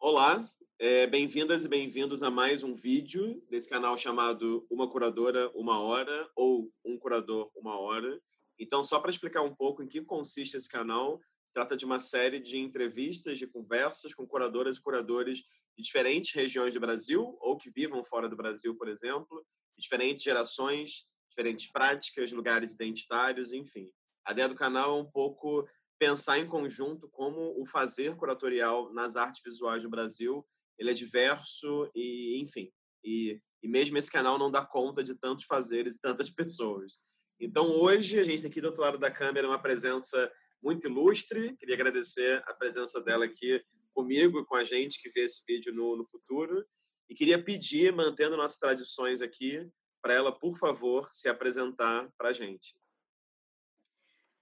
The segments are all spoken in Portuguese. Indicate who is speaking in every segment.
Speaker 1: Olá, é, bem-vindas e bem-vindos a mais um vídeo desse canal chamado Uma Curadora, Uma Hora ou Um Curador, Uma Hora. Então, só para explicar um pouco em que consiste esse canal, se trata de uma série de entrevistas, de conversas com curadoras e curadores de diferentes regiões do Brasil ou que vivam fora do Brasil, por exemplo, diferentes gerações, diferentes práticas, lugares identitários, enfim. A ideia do canal é um pouco pensar em conjunto como o fazer curatorial nas artes visuais no Brasil ele é diverso e enfim e, e mesmo esse canal não dá conta de tantos fazeres e tantas pessoas. Então hoje a gente tem aqui do outro lado da câmera uma presença muito ilustre. Queria agradecer a presença dela aqui comigo com a gente que vê esse vídeo no, no futuro. E queria pedir mantendo nossas tradições aqui para ela por favor se apresentar para a gente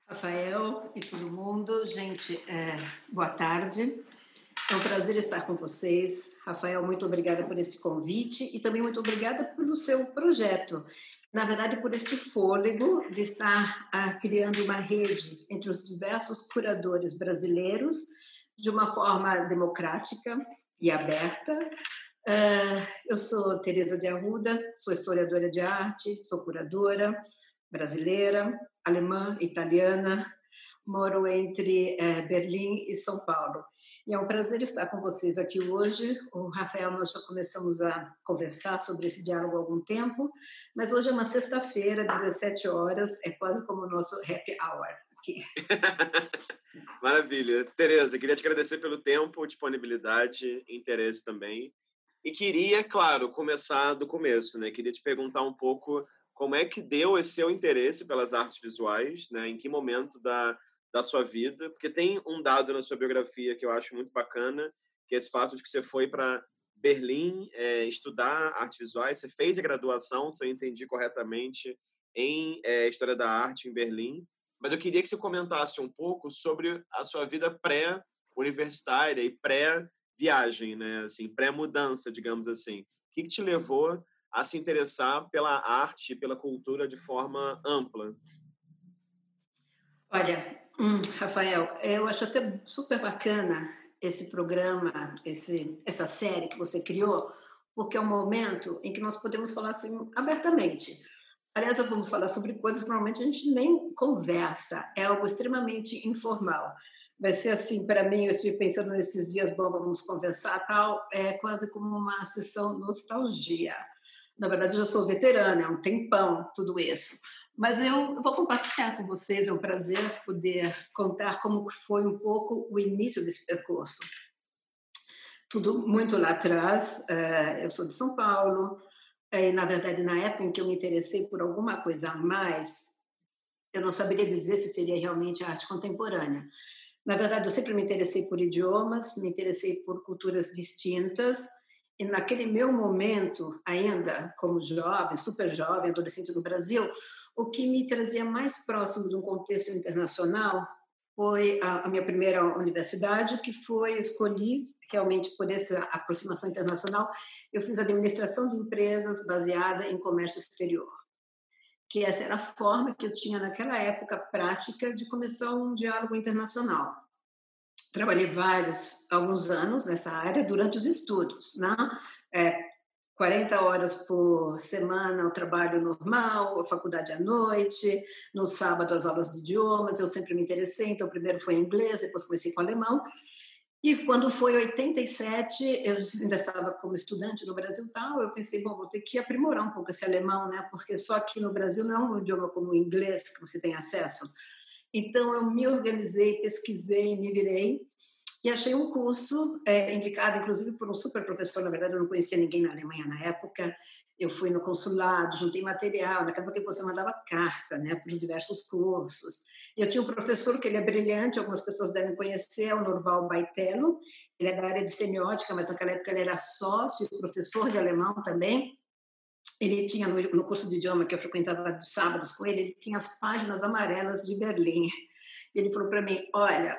Speaker 2: Rafael e todo mundo, gente, é, boa tarde. É um prazer estar com vocês. Rafael, muito obrigada por esse convite e também muito obrigada pelo seu projeto. Na verdade, por este fôlego de estar ah, criando uma rede entre os diversos curadores brasileiros de uma forma democrática e aberta. Uh, eu sou Teresa de Arruda, sou historiadora de arte, sou curadora brasileira, alemã, italiana, moro entre é, Berlim e São Paulo. E é um prazer estar com vocês aqui hoje. O Rafael, nós já começamos a conversar sobre esse diálogo há algum tempo, mas hoje é uma sexta-feira, 17 horas, é quase como o nosso happy hour aqui.
Speaker 1: Maravilha. Tereza, queria te agradecer pelo tempo, disponibilidade, interesse também. E queria, claro, começar do começo, né? Queria te perguntar um pouco como é que deu esse seu interesse pelas artes visuais, né? Em que momento da, da sua vida? Porque tem um dado na sua biografia que eu acho muito bacana, que é esse fato de que você foi para Berlim é, estudar artes visuais, você fez a graduação, se eu entendi corretamente, em é, História da Arte em Berlim. Mas eu queria que você comentasse um pouco sobre a sua vida pré-universitária e pré-viagem, né? Assim, pré-mudança, digamos assim. O que, que te levou a se interessar pela arte, pela cultura de forma ampla?
Speaker 2: Olha, hum, Rafael, eu acho até super bacana esse programa, esse, essa série que você criou, porque é um momento em que nós podemos falar assim abertamente. Aliás, vamos falar sobre coisas que normalmente a gente nem conversa, é algo extremamente informal. Vai ser assim, para mim, eu estive pensando nesses dias, bom, vamos conversar, tal, é quase como uma sessão nostalgia. Na verdade, eu já sou veterana, é um tempão tudo isso. Mas eu vou compartilhar com vocês, é um prazer poder contar como foi um pouco o início desse percurso. Tudo muito lá atrás, eh, eu sou de São Paulo, e na verdade, na época em que eu me interessei por alguma coisa a mais, eu não saberia dizer se seria realmente arte contemporânea. Na verdade, eu sempre me interessei por idiomas, me interessei por culturas distintas, e naquele meu momento, ainda como jovem, super jovem, adolescente no Brasil, o que me trazia mais próximo de um contexto internacional foi a, minha primeira universidade, que foi escolhi realmente por essa aproximação internacional. Eu fiz administração de empresas baseada em comércio exterior, que essa era a forma que eu tinha naquela época prática de começar um diálogo internacional trabalhei vários, alguns anos nessa área durante os estudos, né? É, 40 horas por semana o trabalho normal, a faculdade à noite, no sábado as aulas de idiomas, eu sempre me interessei, então primeiro foi inglês, depois comecei com alemão, e quando foi 87, eu ainda estava como estudante no Brasil tal, eu pensei, bom, vou ter que aprimorar um pouco esse alemão, né? Porque só aqui no Brasil não é um idioma como o inglês que você tem acesso. Então, eu me organizei, pesquisei, me virei e achei um curso é, indicado, inclusive, por um super professor. Na verdade, eu não conhecia ninguém na Alemanha na época. Eu fui no consulado, juntei material. Naquela época, você mandava carta né, para os diversos cursos. E eu tinha um professor que ele é brilhante, algumas pessoas devem conhecer, é o Norval Baitello. Ele é da área de semiótica, mas naquela época ele era sócio, professor de alemão também ele tinha no, curso de idioma que eu frequentava dos sábados com ele, ele tinha as páginas amarelas de Berlim. Ele falou para mim: Olha,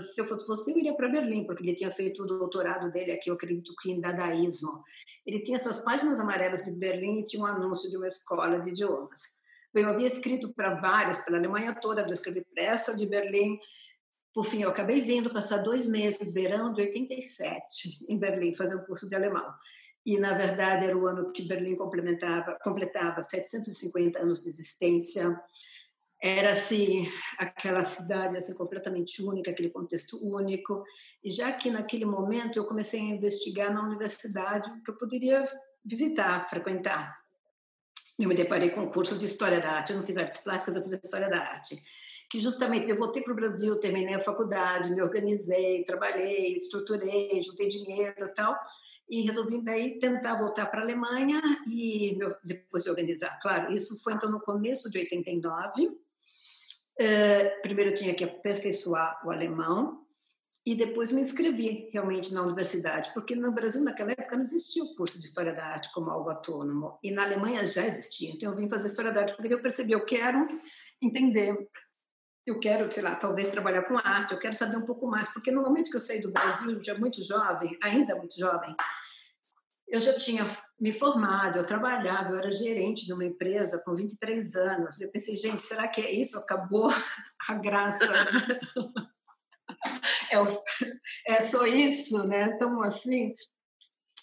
Speaker 2: se eu fosse você, eu iria para Berlim, porque ele tinha feito o doutorado dele aqui, eu acredito que em dadaísmo. Ele tinha essas páginas amarelas de Berlim e tinha um anúncio de uma escola de idiomas. Eu havia escrito para várias, pela Alemanha toda, eu escrevi para essa de Berlim, Por fim, eu acabei vindo passar dois meses, verão de 87, em Berlim, fazer um curso de alemão. E, na verdade, era o ano que Berlim complementava, completava 750 anos de existência. Era, assim, aquela cidade assim, completamente única, aquele contexto único. E já que, naquele momento, eu comecei a investigar na universidade que eu poderia visitar, frequentar. Eu me deparei com um curso de História da Arte. Eu não fiz artes plásticas, eu fiz História da Arte. Que justamente eu voltei para o Brasil, terminei a faculdade, me organizei, trabalhei, estruturei, juntei dinheiro e tal. E resolvi daí tentar voltar para a Alemanha e depois se organizar. Claro, isso foi então no começo de 89. Uh, eh, primeiro eu tinha que aperfeiçoar o alemão, e depois me inscrevi realmente na universidade, porque no Brasil, naquela época, não existia o curso de História da Arte como algo autônomo, e na Alemanha já existia. Então, eu vim fazer História da Arte porque eu percebi, eu quero entender, eu quero, sei lá, talvez trabalhar com arte, eu quero saber um pouco mais, porque no momento que eu saí do Brasil, já muito jovem, ainda muito jovem, eu já tinha me formado, eu trabalhava, eu era gerente de uma empresa com 23 anos. Eu pensei, gente, será que é isso? Acabou a graça. é, é só isso, né? Então, assim,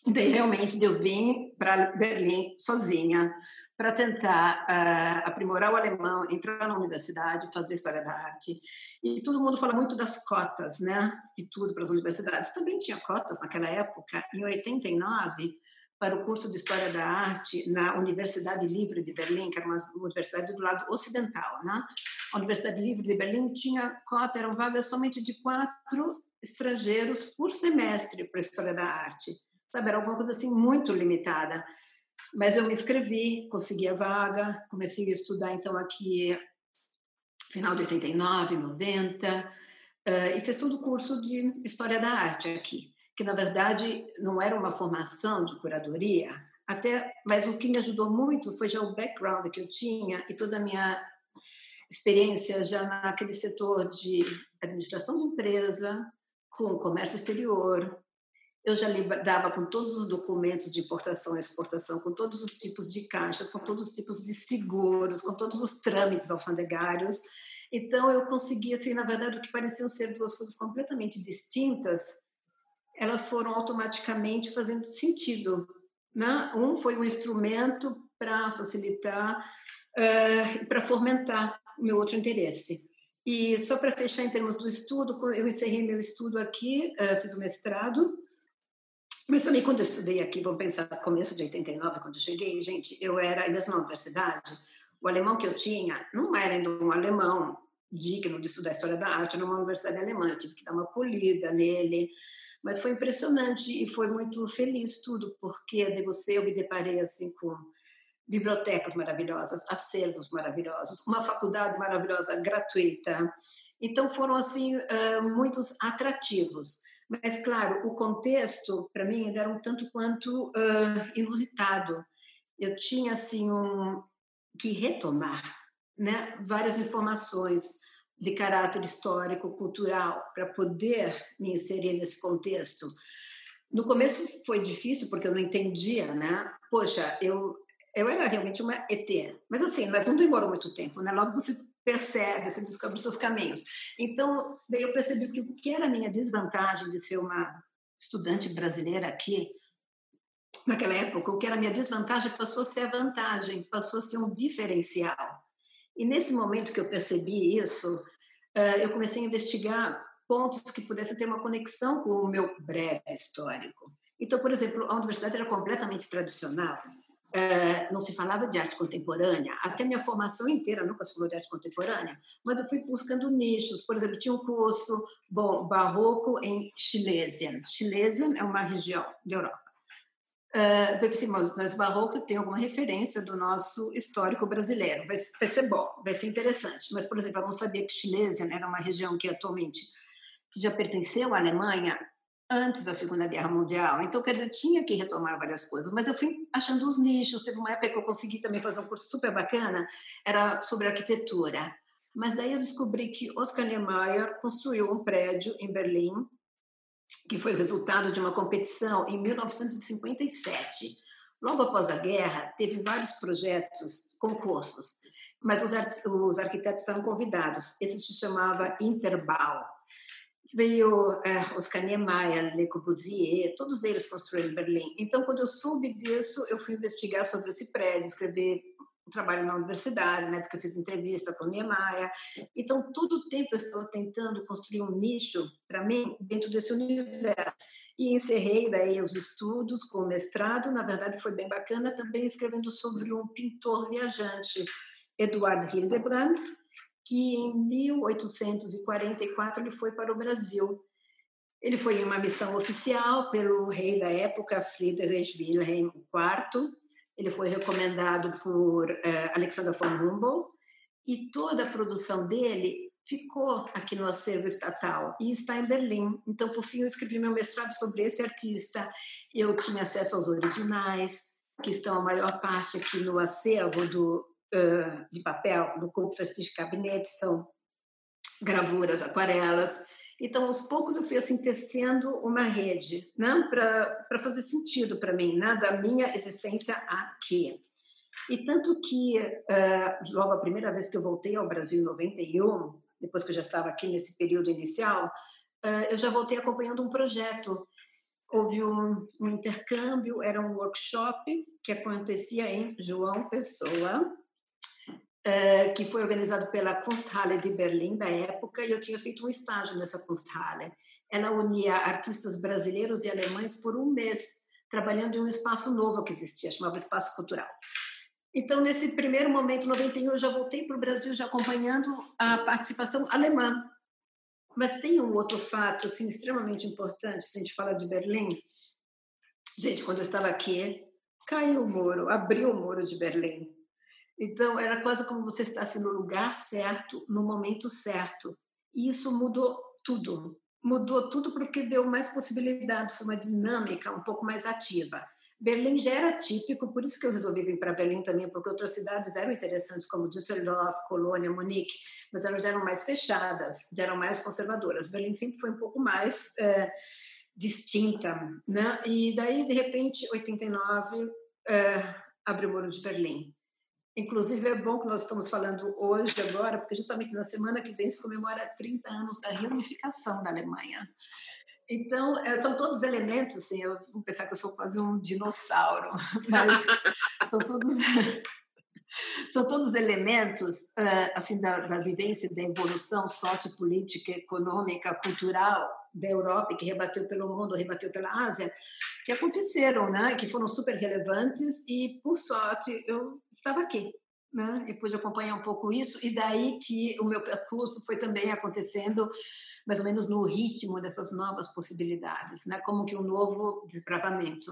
Speaker 2: daí realmente eu vim para Berlim sozinha para tentar uh, aprimorar o alemão, entrar na universidade, fazer história da arte. E todo mundo fala muito das cotas, né? De tudo para as universidades. Também tinha cotas naquela época. Em 89, para o curso de História da Arte na Universidade Livre de Berlim, que era uma universidade do lado ocidental. Né? A Universidade Livre de Berlim tinha cota, eram vagas somente de quatro estrangeiros por semestre para História da Arte. Sabe, era alguma coisa assim muito limitada. Mas eu me inscrevi, consegui a vaga, comecei a estudar então aqui final de 89, 90, uh, e fiz todo o curso de História da Arte aqui que na verdade não era uma formação de curadoria, até, mas o que me ajudou muito foi já o background que eu tinha e toda a minha experiência já naquele setor de administração de empresa, com comércio exterior. Eu já lidava com todos os documentos de importação e exportação, com todos os tipos de caixas, com todos os tipos de seguros, com todos os trâmites alfandegários. Então, eu conseguia, assim, na verdade, o que pareciam ser duas coisas completamente distintas, elas foram automaticamente fazendo sentido. Né? Um foi um instrumento para facilitar, uh, para fomentar o meu outro interesse. E só para fechar em termos do estudo, eu encerrei meu estudo aqui, uh, fiz o mestrado, mas também quando eu estudei aqui, vamos pensar começo de 89, quando eu cheguei, gente, eu era mesmo na universidade, o alemão que eu tinha não era ainda um alemão digno de estudar história da arte numa universidade alemã, eu tive que dar uma polida nele, mas foi impressionante e foi muito feliz tudo, porque de você eu me deparei assim com bibliotecas maravilhosas, acervos maravilhosos, uma faculdade maravilhosa gratuita. Então foram assim muitos atrativos. Mas claro, o contexto para mim era um tanto quanto uh, inusitado. Eu tinha assim um que retomar, né, várias informações de caráter histórico, cultural, para poder me inserir nesse contexto. No começo foi difícil porque eu não entendia, né? Poxa, eu eu era realmente uma ET, mas assim, mas não demorou muito tempo, né? Logo você percebe, você descobre os seus caminhos. Então, eu percebi que o que era a minha desvantagem de ser uma estudante brasileira aqui, naquela época, o que era a minha desvantagem passou a ser a vantagem, passou a ser um diferencial. E nesse momento que eu percebi isso, eu comecei a investigar pontos que pudessem ter uma conexão com o meu breve histórico. Então, por exemplo, a universidade era completamente tradicional, não se falava de arte contemporânea, até minha formação inteira nunca se falou de arte contemporânea, mas eu fui buscando nichos. Por exemplo, tinha um curso bom, barroco em Schlesien. Schlesien é uma região da Europa. Uh, mas barroco tem alguma referência do nosso histórico brasileiro. Vai, vai, ser bom, vai ser interessante. Mas, por exemplo, eu não sabia que Schlesien era uma região que atualmente que já pertenceu à Alemanha antes da Segunda Guerra Mundial. Então, quer dizer, tinha que retomar várias coisas. Mas eu fui achando os nichos. Teve uma época que eu consegui também fazer um curso super bacana, era sobre arquitetura. Mas daí eu descobri que Oscar Niemeyer construiu um prédio em Berlim que foi resultado de uma competição em 1957. Logo após a guerra, teve vários projetos, concursos, mas os, os arquitetos estavam convidados. Esse se chamava Interbau. Veio é, Oscar Niemeyer, Le Corbusier, todos eles construíram Berlim. Então, quando eu soube disso, eu fui investigar sobre esse prédio, escrever um trabalho na universidade, né, porque eu fiz entrevista com Niemeyer. Então, todo o tempo eu estava tentando construir um nicho para mim dentro desse universo. E encerrei daí os estudos com o mestrado, na verdade foi bem bacana, também escrevendo sobre um pintor viajante, Eduard Hildebrand, que em 1844 ele foi para o Brasil. Ele foi em uma missão oficial pelo rei da época, Friedrich Wilhelm IV. Ele foi recomendado por uh, Alexander von Humboldt e toda a produção dele ficou aqui no acervo estatal e está em Berlim. Então, por fim, eu escrevi meu mestrado sobre esse artista. Eu tinha acesso aos originais, que estão a maior parte aqui no acervo do uh, de papel no Corpo Prestige Cabinet, são gravuras, aquarelas. Então, aos poucos, eu fui assim tecendo uma rede né, para fazer sentido para mim, né, da minha existência aqui. E tanto que, uh, logo a primeira vez que eu voltei ao Brasil, em 91, depois que eu já estava aqui nesse período inicial, uh, eu já voltei acompanhando um projeto. Houve um, um intercâmbio, era um workshop que acontecia em João Pessoa, uh, que foi organizado pela Kunsthalle de Berlim da época, e eu tinha feito um estágio nessa Kunsthalle. Ela unia artistas brasileiros e alemães por um mês, trabalhando em um espaço novo que existia, chamava Espaço Cultural. Então, nesse primeiro momento, 91, eu já voltei para o Brasil, já acompanhando a participação alemã. Mas tem um outro fato assim, extremamente importante, se a gente fala de Berlim. Gente, quando eu estava aqui, caiu o muro, abriu o muro de Berlim. Então, era quase como você estivesse no lugar certo, no momento certo. E isso mudou tudo. Mudou tudo porque deu mais possibilidades, uma dinâmica um pouco mais ativa. Berlim já era típico, por isso que eu resolvi vir para Berlim também, porque outras cidades eram interessantes, como Düsseldorf, Colônia, Munique, mas elas já eram mais fechadas, já eram mais conservadoras. Berlim sempre foi um pouco mais é, distinta, né? E daí, de repente, 89, é, abriu o Muro de Berlim. Inclusive, é bom que nós estamos falando hoje, agora, porque justamente na semana que vem se comemora 30 anos da reunificação da Alemanha. Então, é, são todos elementos, assim, eu vou pensar que eu sou quase um dinossauro, mas são todos são todos elementos assim da, da vivência da evolução sociopolítica, econômica, cultural da Europa que rebateu pelo mundo, rebateu pela Ásia, que aconteceram, né? Que foram super relevantes e por sorte eu estava aqui, né? E pude acompanhar um pouco isso e daí que o meu percurso foi também acontecendo mais ou menos no ritmo dessas novas possibilidades, né? Como que um novo desbravamento.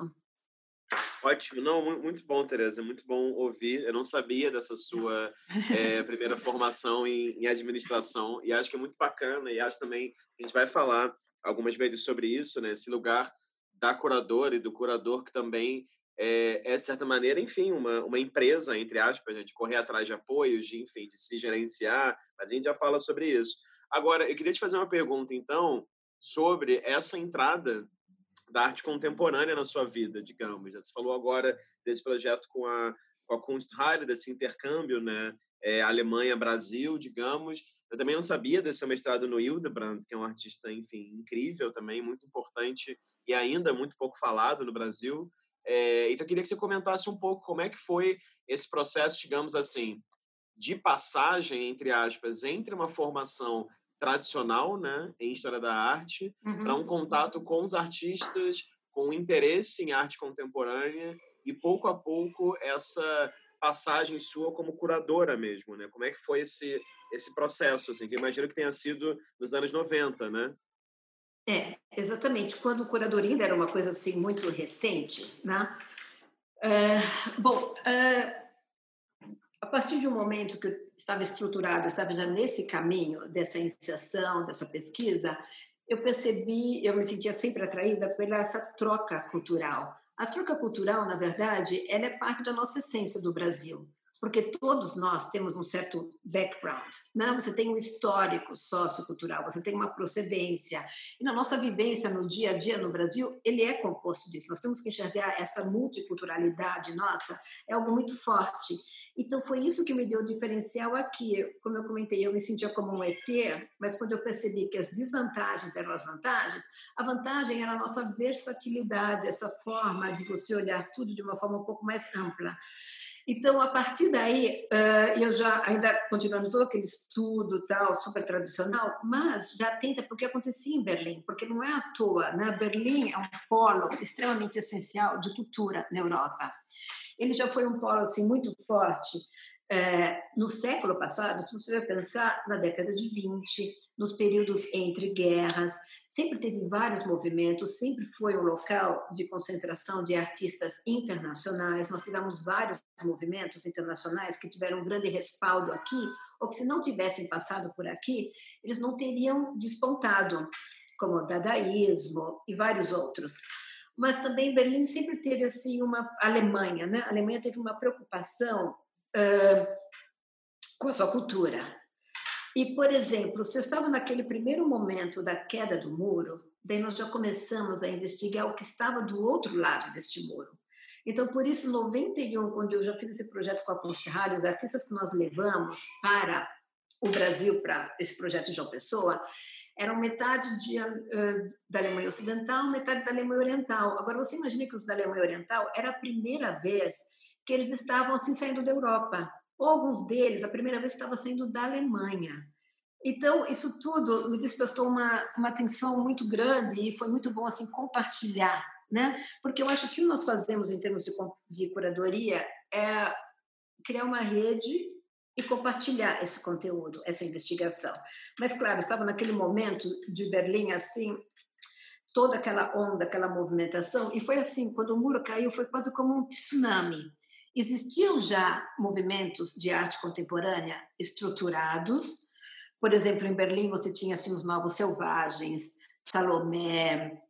Speaker 1: Ótimo, não, muito bom, Tereza, muito bom ouvir. Eu não sabia dessa sua é, primeira formação em, em, administração e acho que é muito bacana e acho também a gente vai falar algumas vezes sobre isso, né? Esse lugar da curadora e do curador que também é, é, de certa maneira, enfim, uma, uma empresa, entre aspas, de correr atrás de apoios, de, enfim, de se gerenciar, mas a gente já fala sobre isso. Agora, eu queria te fazer uma pergunta, então, sobre essa entrada da arte contemporânea na sua vida, digamos. Você falou agora desse projeto com a, com a Kunsthalle, desse intercâmbio, né? É, Alemanha-Brasil, digamos. Eu também não sabia desse mestrado no Hildebrand, que é um artista, enfim, incrível também, muito importante e ainda muito pouco falado no Brasil. É, então, eu queria que você comentasse um pouco como é que foi esse processo, digamos assim, de passagem, entre aspas, entre uma formação tradicional, né, em história da arte, uhum. para um contato com os artistas, com interesse em arte contemporânea e pouco a pouco essa passagem sua como curadora mesmo, né? Como é que foi esse esse processo, assim, que eu imagino que tenha sido nos anos 90, né?
Speaker 2: É, exatamente. Quando o curadoria ainda era uma coisa assim muito recente, né? Uh, bom, uh, a partir de um momento que eu estava estruturado, estava já nesse caminho dessa iniciação, dessa pesquisa, eu percebi, eu me sentia sempre atraída pela essa troca cultural. A troca cultural, na verdade, ela é parte da nossa essência do Brasil. Porque todos nós temos um certo background, né? Você tem um histórico sociocultural, você tem uma procedência. E na nossa vivência no dia a dia no Brasil, ele é composto disso. Nós temos que enxergar essa multiculturalidade nossa, é algo muito forte. Então foi isso que me deu o diferencial aqui. Como eu comentei, eu me sentia como um ET, mas quando eu percebi que as desvantagens eram as vantagens, a vantagem era a nossa versatilidade, essa forma de você olhar tudo de uma forma um pouco mais ampla. Então, a partir daí, eu já, ainda continuando todo aquele estudo tal, super tradicional, mas já tenta, porque acontecia em Berlim, porque não é à toa, né? Berlim é um polo extremamente essencial de cultura na Europa. Ele já foi um polo assim, muito forte é, no século passado, se você vai pensar na década de 20, nos períodos entre guerras, sempre teve vários movimentos, sempre foi um local de concentração de artistas internacionais. Nós tivemos vários movimentos internacionais que tiveram um grande respaldo aqui, ou que se não tivessem passado por aqui, eles não teriam despontado, como o dadaísmo e vários outros mas também Berlim sempre teve assim uma Alemanha, né? A Alemanha teve uma preocupação com a sua cultura. E, por exemplo, se eu estava naquele primeiro momento da queda do muro, daí nós já começamos a investigar o que estava do outro lado deste muro. Então, por isso, em 91, quando eu já fiz esse projeto com a Constitucional, os artistas que nós levamos para o Brasil, para esse projeto de João Pessoa, eram metade de, uh, da Alemanha Ocidental, metade da Alemanha Oriental. Agora, você imagina que os da Alemanha Oriental era a primeira vez que eles estavam assim saindo da Europa. Ou alguns deles, a primeira vez, estava saindo da Alemanha. Então, isso tudo me despertou uma, uma atenção muito grande e foi muito bom assim compartilhar, né? Porque eu acho que o que nós fazemos em termos de, de curadoria é criar uma rede e compartilhar esse conteúdo, essa investigação. Mas, claro, estava naquele momento de Berlim assim, toda aquela onda, aquela movimentação, e foi assim, quando o muro caiu, foi quase como um tsunami. Existiam já movimentos de arte contemporânea estruturados. Por exemplo, em Berlim você tinha assim, os Novos Selvagens, Salomé,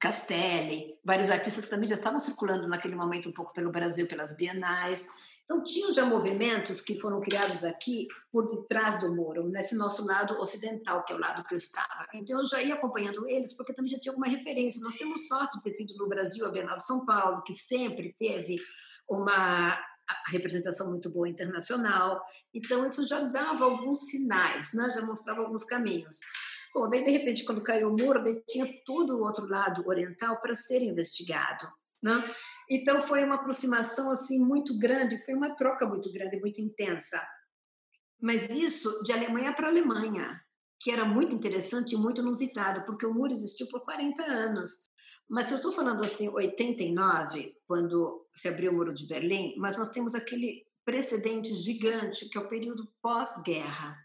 Speaker 2: Castelli, vários artistas que também já estavam circulando naquele momento um pouco pelo Brasil, pelas bienais. Então, tinham já movimentos que foram criados aqui por detrás do muro, nesse nosso lado ocidental, que é o lado que eu estava. Então, eu já ia acompanhando eles, porque também já tinha alguma referência. Nós temos sorte de ter tido no Brasil a Bienal de São Paulo, que sempre teve uma representação muito boa internacional. Então, isso já dava alguns sinais, né? já mostrava alguns caminhos. Bom, daí, de repente, quando caiu o muro, daí tinha todo o outro lado oriental para ser investigado. Né? Então, foi uma aproximação assim muito grande, foi uma troca muito grande, muito intensa. Mas isso de Alemanha para Alemanha, que era muito interessante e muito inusitado, porque o muro existiu por 40 anos. Mas eu estou falando assim, 89, quando se abriu o Muro de Berlim, mas nós temos aquele precedente gigante que é o período pós-guerra.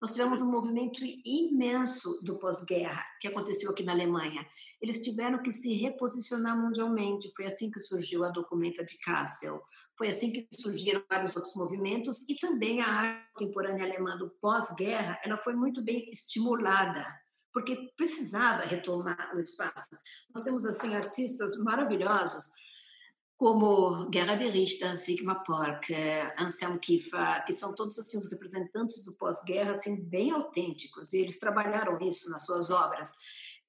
Speaker 2: Nós tivemos um movimento imenso do pós-guerra que aconteceu aqui na Alemanha. Eles tiveram que se reposicionar mundialmente. Foi assim que surgiu a documenta de Kassel. Foi assim que surgiram vários outros movimentos e também a arte contemporânea alemã do pós-guerra, ela foi muito bem estimulada porque precisava retomar o espaço. Nós temos assim artistas maravilhosos como Guerra Berista, Sigma Pork, Anselm Kiefer, que são todos assim os representantes do pós-guerra assim bem autênticos, e eles trabalharam isso nas suas obras.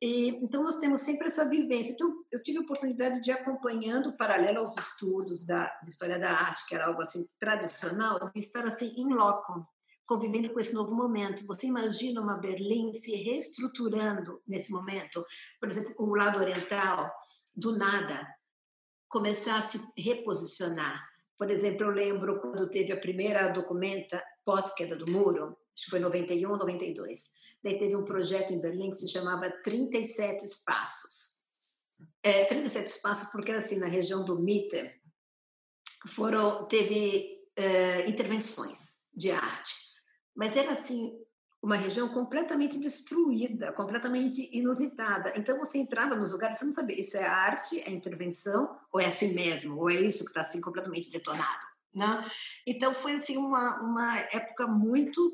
Speaker 2: E, então nós temos sempre essa vivência. Então eu tive a oportunidade de ir acompanhando paralelo aos estudos da de história da arte, que era algo assim tradicional, de estar assim em loco, convivendo com esse novo momento. Você imagina uma Berlim se reestruturando nesse momento? Por exemplo, o lado oriental, do nada, começar a se reposicionar. Por exemplo, eu lembro quando teve a primeira documenta pós-queda do muro, acho que foi 91, 92. Daí teve um projeto em Berlim que se chamava 37 Espaços. É, 37 Espaços porque assim, na região do Mitte, foram, teve é, intervenções de arte mas era assim uma região completamente destruída, completamente inusitada. Então você entrava nos lugares, você não sabia isso é arte, é intervenção ou é assim mesmo, ou é isso que está assim completamente detonado, né? Então foi assim uma uma época muito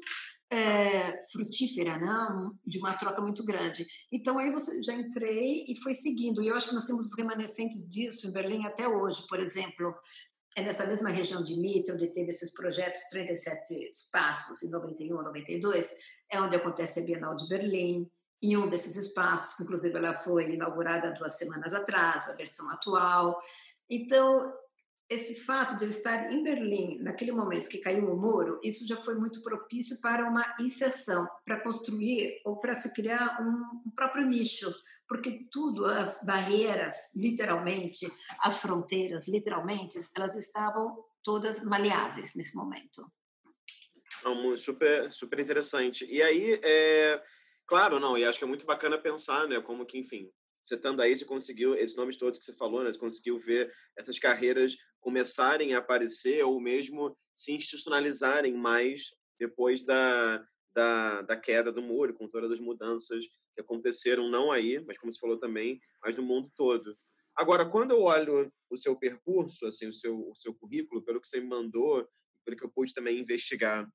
Speaker 2: é, frutífera, né? de uma troca muito grande. Então aí você já entrei e foi seguindo. E eu acho que nós temos os remanescentes disso em Berlim até hoje, por exemplo. É nessa mesma região de Mita, onde teve esses projetos 37 espaços, em 91, 92, é onde acontece a Bienal de Berlim, em um desses espaços, que inclusive ela foi inaugurada duas semanas atrás, a versão atual. Então, esse fato de eu estar em Berlim, naquele momento que caiu o muro, isso já foi muito propício para uma inserção, para construir ou para se criar um próprio nicho, porque tudo, as barreiras, literalmente, as fronteiras, literalmente, elas estavam todas maleáveis nesse momento.
Speaker 1: Super, super interessante. E aí, é, claro, não, e acho que é muito bacana pensar, né, como que, enfim, você estando aí, você conseguiu, esses nomes todos que você falou, né, você conseguiu ver essas carreiras começarem a aparecer ou mesmo se institucionalizarem mais depois da, da, da queda do muro, com todas as mudanças que aconteceram, não aí, mas como você falou também, mas no mundo todo. Agora, quando eu olho o seu percurso, assim, o seu, o seu currículo, pelo que você me mandou, pelo que eu pude também investigar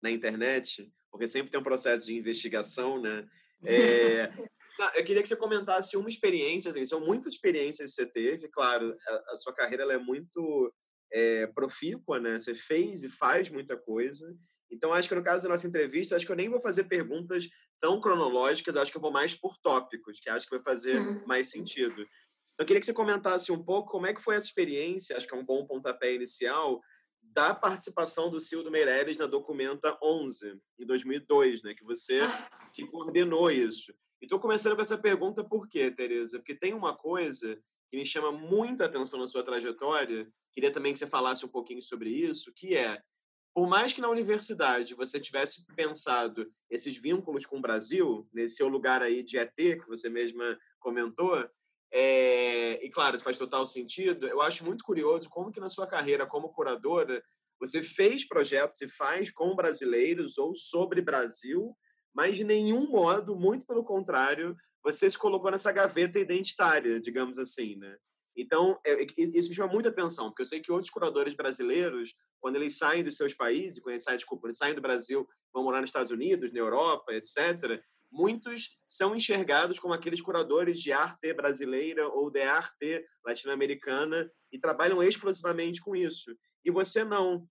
Speaker 1: na internet, porque sempre tem um processo de investigação, né? É, eu queria que você comentasse uma experiência, assim, são muitas experiências que você teve, claro, a, a sua carreira ela é muito é, profícua, né? Você fez e faz muita coisa. Então, acho que no caso da nossa entrevista, acho que eu nem vou fazer perguntas tão cronológicas, acho que eu vou mais por tópicos, que acho que vai fazer hum. mais sentido. Eu queria que você comentasse um pouco como é que foi essa experiência, acho que é um bom pontapé inicial, da participação do Cildo Meirelles na Documenta 11, em 2002, né, que você ah. que coordenou isso. E estou começando com essa pergunta por quê, Tereza? Porque tem uma coisa que me chama muita atenção na sua trajetória, queria também que você falasse um pouquinho sobre isso, que é, por mais que na universidade você tivesse pensado esses vínculos com o Brasil, nesse seu lugar aí de ET, que você mesma comentou, é, e claro, isso faz total sentido. Eu acho muito curioso como que na sua carreira como curadora você fez projetos e faz com brasileiros ou sobre Brasil, mas de nenhum modo, muito pelo contrário, você se colocou nessa gaveta identitária, digamos assim, né? Então, é, isso me chama muita atenção, porque eu sei que outros curadores brasileiros, quando eles saem dos seus países, quando eles saem, desculpa, eles saem do Brasil, vão morar nos Estados Unidos, na Europa, etc., muitos são enxergados como aqueles curadores de arte brasileira ou de arte latino-americana e trabalham exclusivamente com isso. E você não.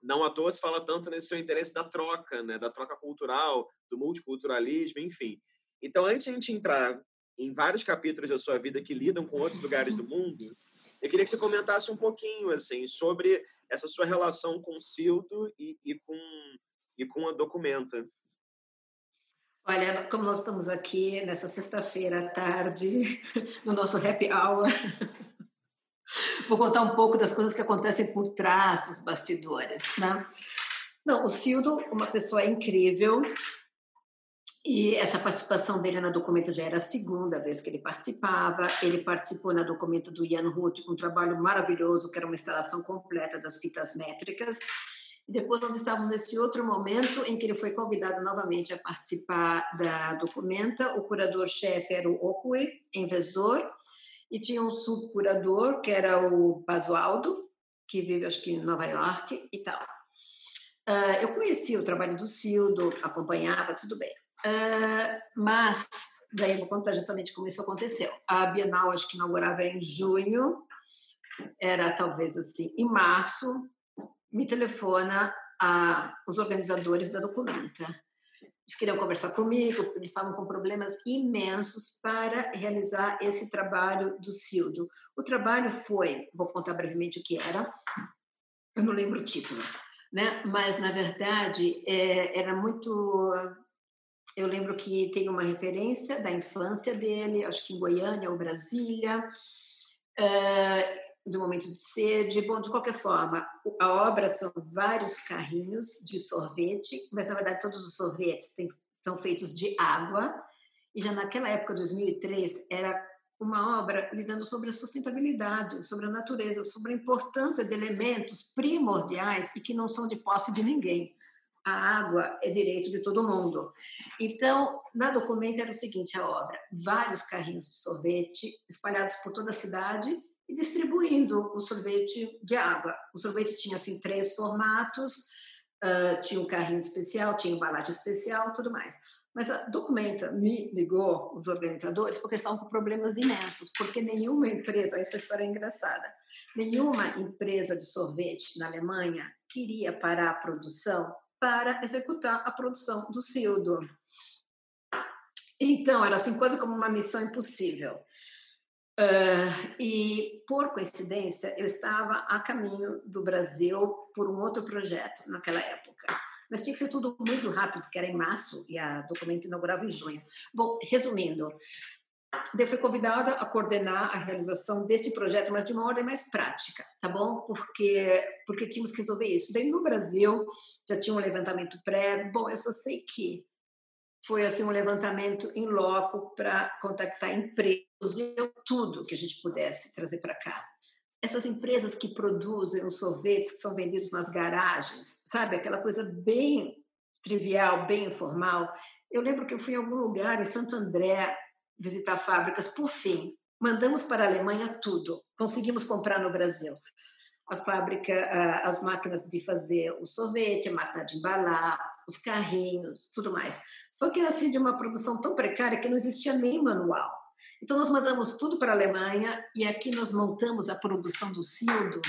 Speaker 1: Não à toa se fala tanto nesse seu interesse da troca, né? da troca cultural, do multiculturalismo, enfim. Então, antes de a gente entrar em vários capítulos da sua vida que lidam com outros lugares do mundo, eu queria que você comentasse um pouquinho assim sobre essa sua relação com o Cildo e, e, com, e com a Documenta.
Speaker 2: Olha, como nós estamos aqui nessa sexta-feira à tarde, no nosso happy hour, vou contar um pouco das coisas que acontecem por trás dos bastidores, né? Não, o Cildo, uma pessoa incrível, e essa participação dele na documento já era a segunda vez que ele participava. Ele participou na documento do Ian Ruth, um trabalho maravilhoso, que era uma instalação completa das fitas métricas. E depois nós estávamos nesse outro momento em que ele foi convidado novamente a participar da documenta. O curador-chefe era o Okwe, em Vesor, e tinha um subcurador, que era o Basualdo, que vive, acho que, em Nova York e tal. Uh, eu conhecia o trabalho do Cildo, acompanhava, tudo bem. Uh, mas, daí eu vou contar justamente como isso aconteceu. A Bienal, acho que inaugurava em junho, era talvez assim, em março, me telefona a, os organizadores da Documenta. Eles queriam conversar comigo, porque eles estavam com problemas imensos para realizar esse trabalho do Cildo. O trabalho foi, vou contar brevemente o que era, eu não lembro o título, né? mas, na verdade, é, era muito. Eu lembro que tem uma referência da infância dele, acho que em Goiânia ou Brasília. É, do momento de sede. Bom, de qualquer forma, a obra são vários carrinhos de sorvete, mas na verdade todos os sorvetes têm, são feitos de água. E já naquela época, 2003, era uma obra lidando sobre a sustentabilidade, sobre a natureza, sobre a importância de elementos primordiais e que não são de posse de ninguém. A água é direito de todo mundo. Então, na documento era o seguinte a obra: vários carrinhos de sorvete espalhados por toda a cidade e distribuindo o sorvete de água. O sorvete tinha assim três formatos, uh, tinha um carrinho especial, tinha embalagem especial, tudo mais. Mas a Documenta me ligou, os organizadores, porque estavam com problemas imensos, porque nenhuma empresa, história é engraçada, nenhuma empresa de sorvete na Alemanha queria parar a produção para executar a produção do Sildo. Então, era assim, quase como uma missão impossível. Uh, e, por coincidência, eu estava a caminho do Brasil por um outro projeto naquela época. Mas tinha que ser tudo muito rápido, porque era em março e a documento inaugurava em junho. Bom, resumindo, eu fui convidada a coordenar a realização deste projeto, mas de uma ordem mais prática, tá bom? Porque porque tínhamos que resolver isso. Daí no Brasil já tinha um levantamento prévio. Bom, eu só sei que foi assim um levantamento em loco para contactar empresas, tudo que a gente pudesse trazer para cá. Essas empresas que produzem os sorvetes que são vendidos nas garagens, sabe, aquela coisa bem trivial, bem informal. Eu lembro que eu fui em algum lugar em Santo André visitar fábricas. Por fim, mandamos para a Alemanha tudo. Conseguimos comprar no Brasil. A fábrica, as máquinas de fazer o sorvete, a máquina de embalar, os carrinhos, tudo mais. Só que era assim de uma produção tão precária que não existia nem manual. Então nós mandamos tudo para a Alemanha e aqui nós montamos a produção do Sildo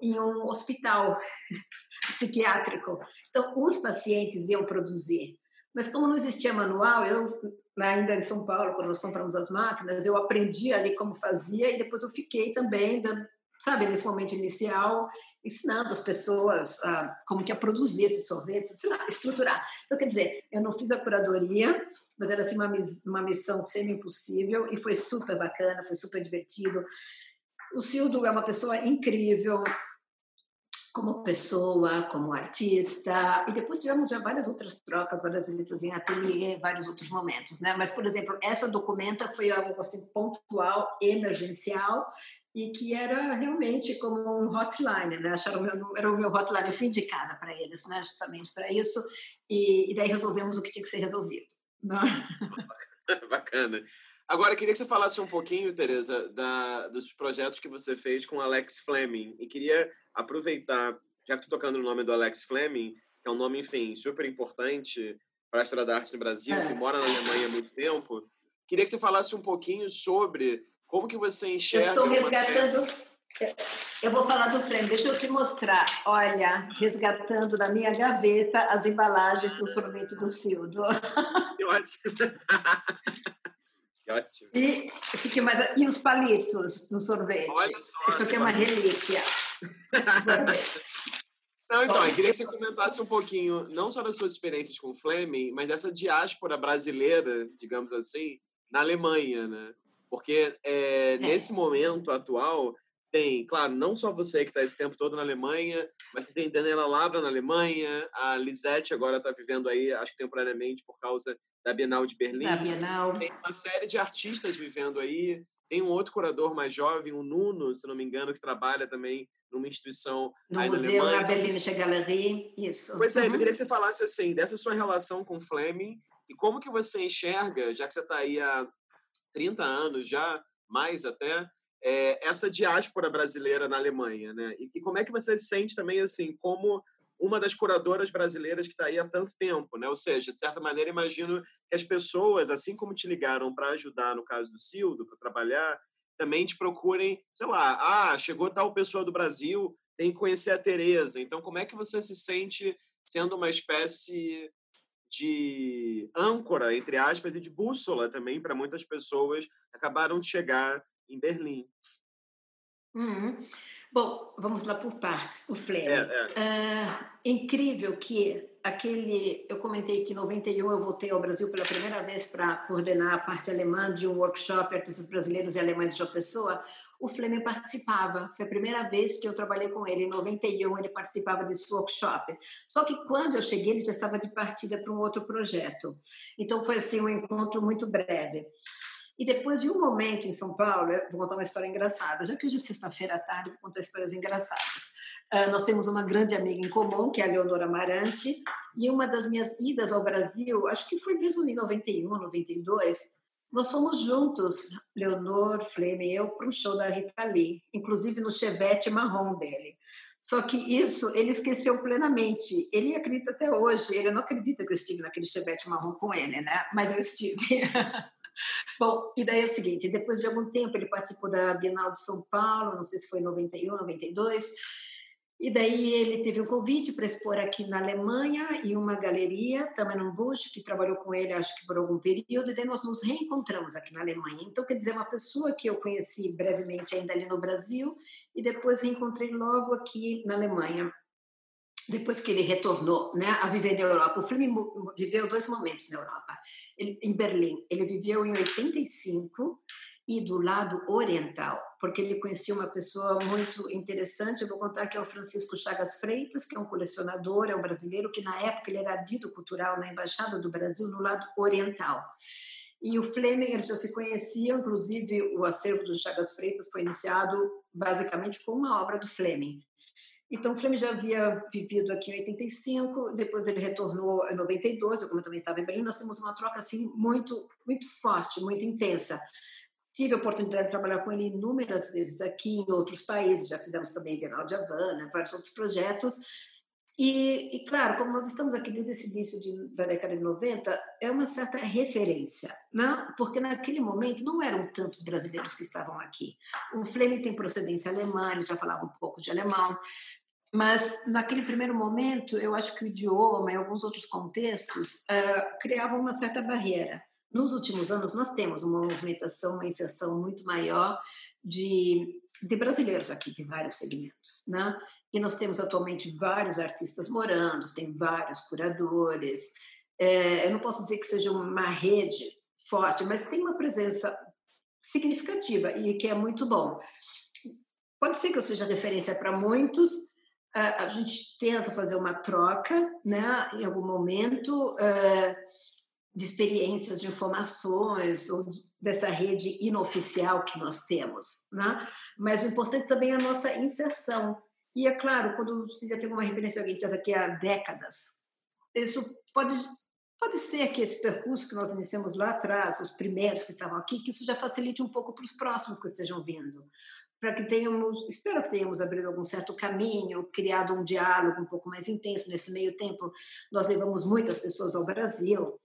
Speaker 2: em um hospital psiquiátrico. Então os pacientes iam produzir. Mas como não existia manual, eu ainda em São Paulo, quando nós compramos as máquinas, eu aprendi ali como fazia e depois eu fiquei também, sabe, nesse momento inicial, ensinando as pessoas ah, como que a produzir esses sorvetes, lá, estruturar. Então, quer dizer, eu não fiz a curadoria, mas era assim uma, uma missão semi-impossível e foi super bacana, foi super divertido. O Sildo é uma pessoa incrível, como pessoa, como artista, e depois tivemos já várias outras trocas, várias visitas em ateliê, vários outros momentos, né? Mas, por exemplo, essa documenta foi algo assim pontual, emergencial, e que era realmente como um hotline, né? Acharam o meu, era o meu hotline, eu fui indicada para eles, né? Justamente para isso, e, e, daí resolvemos o que tinha que ser resolvido. Né?
Speaker 1: Bacana. Agora, queria que você falasse um pouquinho, Tereza, da, dos projetos que você fez com Alex Fleming. E queria aproveitar, já que estou tocando no nome do Alex Fleming, que é um nome, enfim, super importante para a história da arte no Brasil, é. que mora na Alemanha há muito tempo. Queria que você falasse um pouquinho sobre como que você enxerga...
Speaker 2: Eu estou resgatando... Eu vou falar do Fleming, deixa eu te mostrar. Olha, resgatando da minha gaveta as embalagens do sorvete do Sildo.
Speaker 1: Que ótimo! Ótimo.
Speaker 2: E, que mais, e os palitos do sorvete. Olha só, Isso aqui é uma relíquia.
Speaker 1: Não, então, eu queria que você comentasse um pouquinho, não só das suas experiências com o Fleming, mas dessa diáspora brasileira, digamos assim, na Alemanha, né? Porque é, é. nesse momento atual, tem, claro, não só você que está esse tempo todo na Alemanha, mas tem Daniela Labra na Alemanha, a Lisette agora está vivendo aí, acho que temporariamente, por causa da Bienal de Berlim.
Speaker 2: Da Bienal.
Speaker 1: Tem uma série de artistas vivendo aí. Tem um outro curador mais jovem, o Nuno, se não me engano, que trabalha também numa instituição
Speaker 2: no museu na Berlinische Galerie, isso.
Speaker 1: Pois é, uhum. eu queria que você falasse assim dessa sua relação com Fleming e como que você enxerga, já que você está aí há 30 anos já, mais até, é, essa diáspora brasileira na Alemanha, né? E, e, como é que você se sente também assim como uma das curadoras brasileiras que está aí há tanto tempo, né? Ou seja, de certa maneira, imagino que as pessoas, assim como te ligaram para ajudar no caso do Sildo, para trabalhar, também te procurem, sei lá, ah, chegou tal pessoa do Brasil, tem que conhecer a Tereza. Então, como é que você se sente sendo uma espécie de âncora, entre aspas, e de bússola também para muitas pessoas que acabaram de chegar em Berlim?
Speaker 2: Uhum. Bom, vamos lá por partes. O Fleming. É, é. é, incrível que aquele. Eu comentei que em 91 eu voltei ao Brasil pela primeira vez para coordenar a parte alemã de um workshop Artistas Brasileiros e Alemães de João Pessoa. O Fleming participava. Foi a primeira vez que eu trabalhei com ele. Em 91 ele participava desse workshop. Só que quando eu cheguei ele já estava de partida para um outro projeto. Então foi assim um encontro muito breve. E depois de um momento em São Paulo, vou contar uma história engraçada, já que hoje é sexta-feira à tarde, vou contar histórias engraçadas. Uh, nós temos uma grande amiga em comum, que é a Leonora Amarante, e uma das minhas idas ao Brasil, acho que foi mesmo em 91, 92, nós fomos juntos, Leonor, Fleme e eu, para um show da Rita Lee, inclusive no chevette marrom dele. Só que isso ele esqueceu plenamente. Ele acredita até hoje, ele não acredita que eu estive naquele chevette marrom com ele, né? Mas eu estive. Bom, e daí é o seguinte, depois de algum tempo ele participou da Bienal de São Paulo, não sei se foi em 91, 92, e daí ele teve um convite para expor aqui na Alemanha em uma galeria, também no Bush, que trabalhou com ele, acho que por algum período, e daí nós nos reencontramos aqui na Alemanha. Então, quer dizer, uma pessoa que eu conheci brevemente ainda ali no Brasil e depois reencontrei logo aqui na Alemanha. Depois que ele retornou né, a viver na Europa. O filme viveu dois momentos na Europa. Ele, em Berlim, ele viveu em 85 e do lado oriental, porque ele conhecia uma pessoa muito interessante. Eu vou contar que é o Francisco Chagas Freitas, que é um colecionador, é um brasileiro que na época ele era dito cultural na embaixada do Brasil no lado oriental. E o Fleming, eles já se conheciam, inclusive o acervo do Chagas Freitas foi iniciado basicamente com uma obra do Fleming. Então, o Fleming já havia vivido aqui em 85, depois ele retornou em 92, eu como eu também estava em Berlim, nós temos uma troca assim muito muito forte, muito intensa. Tive a oportunidade de trabalhar com ele inúmeras vezes aqui em outros países, já fizemos também Bienal de Havana, vários outros projetos. E, e, claro, como nós estamos aqui desde esse início de, da década de 90, é uma certa referência, né? porque naquele momento não eram tantos brasileiros que estavam aqui. O Fleming tem procedência alemã, ele já falava um pouco de alemão, mas naquele primeiro momento, eu acho que o idioma e alguns outros contextos uh, criavam uma certa barreira. Nos últimos anos, nós temos uma movimentação, uma inserção muito maior de, de brasileiros aqui, de vários segmentos, né? E nós temos atualmente vários artistas morando, tem vários curadores. É, eu não posso dizer que seja uma rede forte, mas tem uma presença significativa e que é muito bom. Pode ser que eu seja referência para muitos. A gente tenta fazer uma troca, né? Em algum momento. De experiências, de informações, ou dessa rede inoficial que nós temos. Né? Mas o importante também é a nossa inserção. E é claro, quando você já tem uma referência alguém que daqui a décadas, isso pode, pode ser que esse percurso que nós iniciamos lá atrás, os primeiros que estavam aqui, que isso já facilite um pouco para os próximos que estejam vindo. Para que tenhamos, espero que tenhamos abrido algum certo caminho, criado um diálogo um pouco mais intenso. Nesse meio tempo, nós levamos muitas pessoas ao Brasil,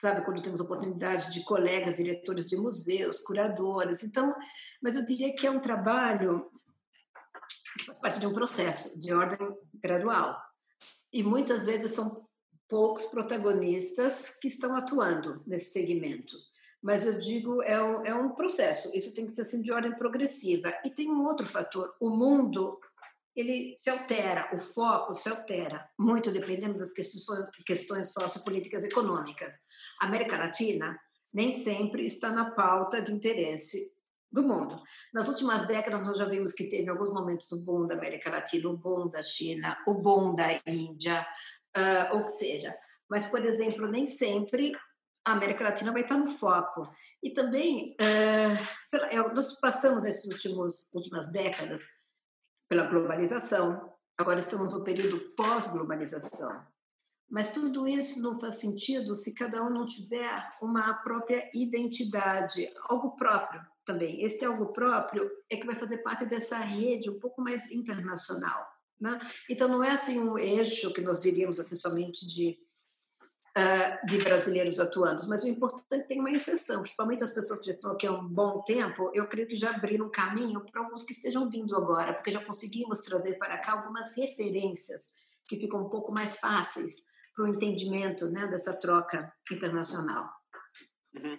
Speaker 2: sabe, quando temos oportunidade de colegas, diretores de museus, curadores. Então, mas eu diria que é um trabalho que faz parte de um processo de ordem gradual. E muitas vezes são poucos protagonistas que estão atuando nesse segmento. Mas eu digo, é um, é um processo, isso tem que ser assim de ordem progressiva. E tem um outro fator: o mundo ele se altera, o foco se altera, muito dependendo das questões, sociopolíticas e econômicas. A América Latina nem sempre está na pauta de interesse do mundo. Nas últimas décadas, nós já vimos que teve alguns momentos o boom da América Latina, o boom da China, o boom da Índia, uh, ou que seja. Mas, por exemplo, nem sempre a América Latina vai estar no foco. E também, uh, lá, nós passamos essas últimos, últimas décadas pela globalização, agora estamos no período pós-globalização. Mas tudo isso não faz sentido se cada um não tiver uma própria identidade, algo próprio também. Esse algo próprio é que vai fazer parte dessa rede um pouco mais internacional. Né? Então, não é assim um eixo que nós diríamos assim somente de uh, de brasileiros atuando, mas o importante é que tem uma exceção, principalmente as pessoas que estão aqui há um bom tempo, eu creio que já abriram caminho para alguns que estejam vindo agora, porque já conseguimos trazer para cá algumas referências que ficam um pouco mais fáceis para o entendimento né, dessa troca internacional.
Speaker 1: Uhum.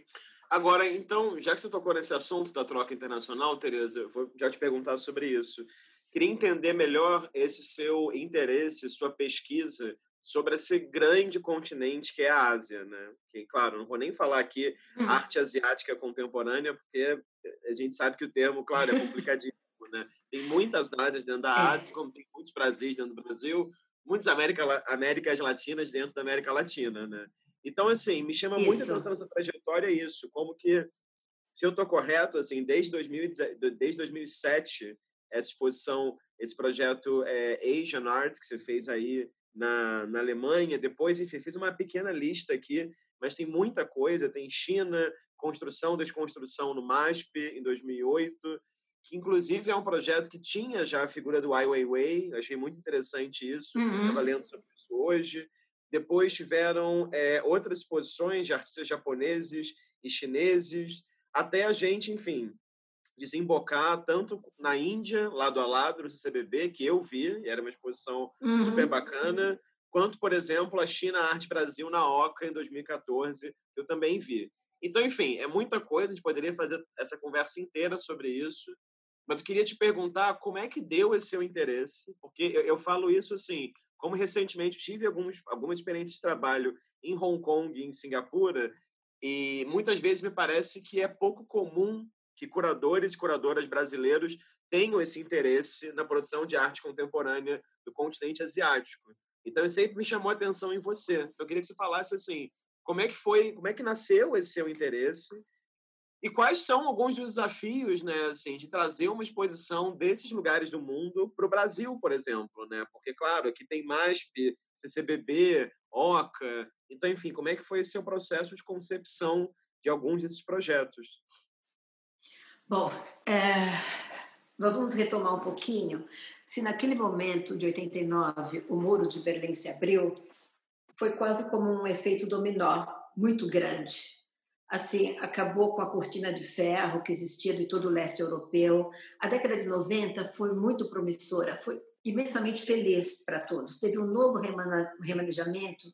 Speaker 1: Agora, então, já que você tocou nesse assunto da troca internacional, Tereza, eu vou já te perguntar sobre isso. Queria entender melhor esse seu interesse, sua pesquisa sobre esse grande continente que é a Ásia, né? Que, claro, não vou nem falar aqui hum. arte asiática contemporânea, porque a gente sabe que o termo, claro, é complicadíssimo, né? Tem muitas áreas dentro da. Ásia, como tem muitos Brasis dentro do Brasil, muitas América, Américas Latinas dentro da América Latina, né? Então, assim, me chama muito a atenção essa trajetória isso, como que, se eu estou correto, assim, desde, 2000, desde 2007, essa exposição, esse projeto é, Asian Art, que você fez aí na, na Alemanha. Depois, enfim, fiz uma pequena lista aqui, mas tem muita coisa. Tem China, construção, desconstrução no MASP, em 2008. que inclusive é um projeto que tinha já a figura do Ai Weiwei, achei muito interessante isso, uhum. estava lendo sobre isso hoje. Depois tiveram é, outras exposições de artistas japoneses e chineses, até a gente, enfim, desembocar tanto na Índia, lado a lado, no CCBB, que eu vi, era uma exposição uhum. super bacana, quanto, por exemplo, a China Arte Brasil na OCA em 2014, eu também vi. Então, enfim, é muita coisa, a gente poderia fazer essa conversa inteira sobre isso, mas eu queria te perguntar como é que deu esse seu interesse, porque eu, eu falo isso assim, como recentemente tive algumas, algumas experiências de trabalho em Hong Kong e em Singapura, e muitas vezes me parece que é pouco comum que curadores e curadoras brasileiros tenham esse interesse na produção de arte contemporânea do continente asiático. Então, sempre me chamou a atenção em você. Então, eu queria que você falasse assim, como é que foi, como é que nasceu esse seu interesse e quais são alguns dos desafios, né, assim, de trazer uma exposição desses lugares do mundo para o Brasil, por exemplo, né? Porque, claro, aqui tem MASP, CCBB, OCA. Então, enfim, como é que foi esse seu processo de concepção de alguns desses projetos?
Speaker 2: Bom, é, nós vamos retomar um pouquinho. Se naquele momento de 89 o muro de Berlim se abriu, foi quase como um efeito dominó muito grande assim, acabou com a cortina de ferro que existia de todo o leste europeu. A década de 90 foi muito promissora, foi imensamente feliz para todos. Teve um novo remanejamento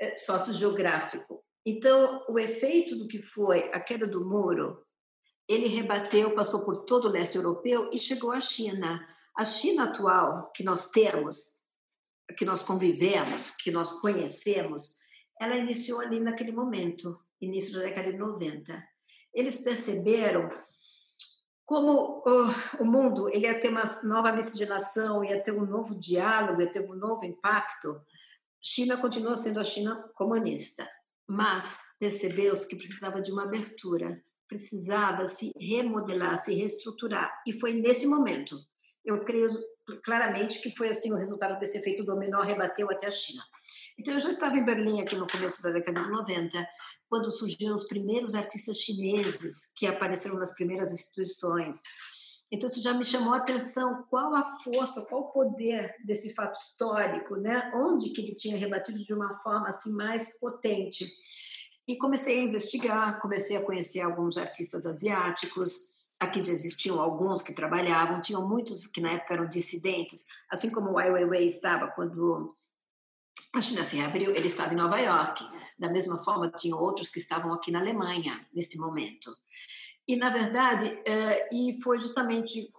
Speaker 2: é, sociogeográfico. Então, o efeito do que foi a queda do muro, ele rebateu, passou por todo o leste europeu e chegou à China. A China atual que nós temos, que nós convivemos, que nós conhecemos, ela iniciou ali naquele momento início da década de 90. Eles perceberam como o, o mundo ele ia ter uma nova miscigenação, ia ter um novo diálogo, ia ter um novo impacto. China continua sendo a China comunista, mas percebeu-se que precisava de uma abertura, precisava se remodelar, se reestruturar. E foi nesse momento, eu creio claramente que foi assim o resultado desse efeito dominó rebateu até a China. Então, eu já estava em Berlim aqui no começo da década de 90, quando surgiram os primeiros artistas chineses que apareceram nas primeiras instituições. Então, isso já me chamou a atenção qual a força, qual o poder desse fato histórico, né? onde que ele tinha rebatido de uma forma assim mais potente. E comecei a investigar, comecei a conhecer alguns artistas asiáticos, aqui já existiam alguns que trabalhavam, tinham muitos que na época eram dissidentes, assim como o Ai Weiwei estava quando a China se reabriu, ele estava em Nova York. Da mesma forma, tinha outros que estavam aqui na Alemanha nesse momento. E, na verdade, é, e foi justamente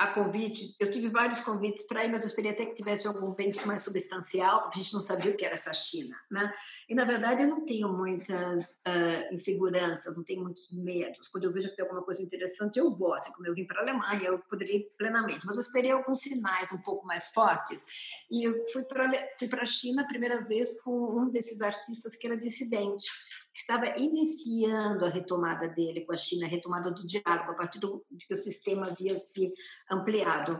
Speaker 2: a convite, eu tive vários convites para ir, mas eu esperei até que tivesse algum penso mais substancial, porque a gente não sabia o que era essa China, né? E na verdade eu não tenho muitas uh, inseguranças, não tenho muitos medos. Quando eu vejo que tem alguma coisa interessante, eu vou. Assim como eu vim para a Alemanha, eu poderia ir plenamente, mas eu esperei alguns sinais um pouco mais fortes. E eu fui para fui para a China a primeira vez com um desses artistas que era dissidente estava iniciando a retomada dele com a China, a retomada do diálogo, a partir do, de que o sistema havia se ampliado.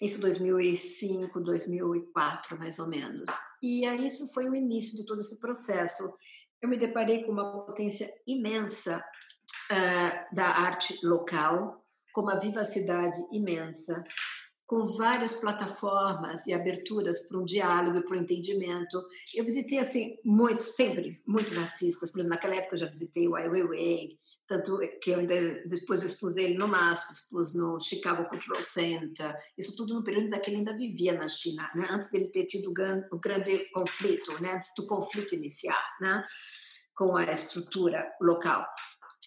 Speaker 2: Isso 2005, 2004, mais ou menos. E aí isso foi o início de todo esse processo. Eu me deparei com uma potência imensa uh, da arte local, com uma vivacidade imensa, com várias plataformas e aberturas para um diálogo e para o entendimento. Eu visitei assim muitos, sempre muitos artistas. Por exemplo, naquela época eu já visitei o Ai Weiwei, tanto que eu ainda depois expus ele no MASP, expus no Chicago Cultural Center. Isso tudo no período que ele ainda vivia na China, né? antes dele ter tido o grande conflito, né? antes do conflito iniciar, né? com a estrutura local.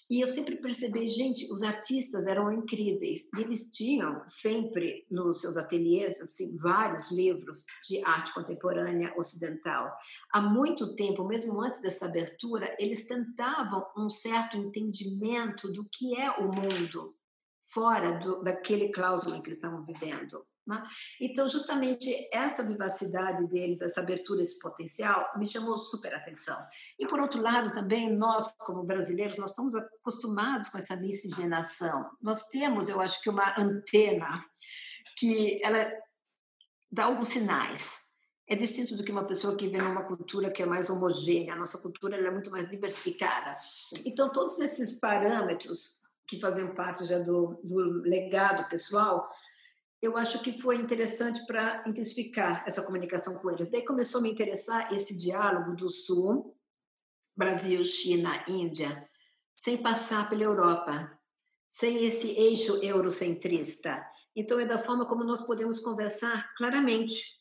Speaker 2: E eu sempre percebi, gente, os artistas eram incríveis. E eles tinham sempre nos seus ateliês assim, vários livros de arte contemporânea ocidental. Há muito tempo, mesmo antes dessa abertura, eles tentavam um certo entendimento do que é o mundo fora do, daquele cláusula que eles estavam vivendo. Né? Então, justamente essa vivacidade deles, essa abertura, esse potencial, me chamou super atenção. E, por outro lado, também nós, como brasileiros, nós estamos acostumados com essa miscigenação. Nós temos, eu acho que, uma antena que ela dá alguns sinais. É distinto do que uma pessoa que vem numa cultura que é mais homogênea. A nossa cultura é muito mais diversificada. Então, todos esses parâmetros que faziam parte já do, do legado pessoal, eu acho que foi interessante para intensificar essa comunicação com eles. Daí começou a me interessar esse diálogo do Sul, Brasil, China, Índia, sem passar pela Europa, sem esse eixo eurocentrista. Então, é da forma como nós podemos conversar claramente,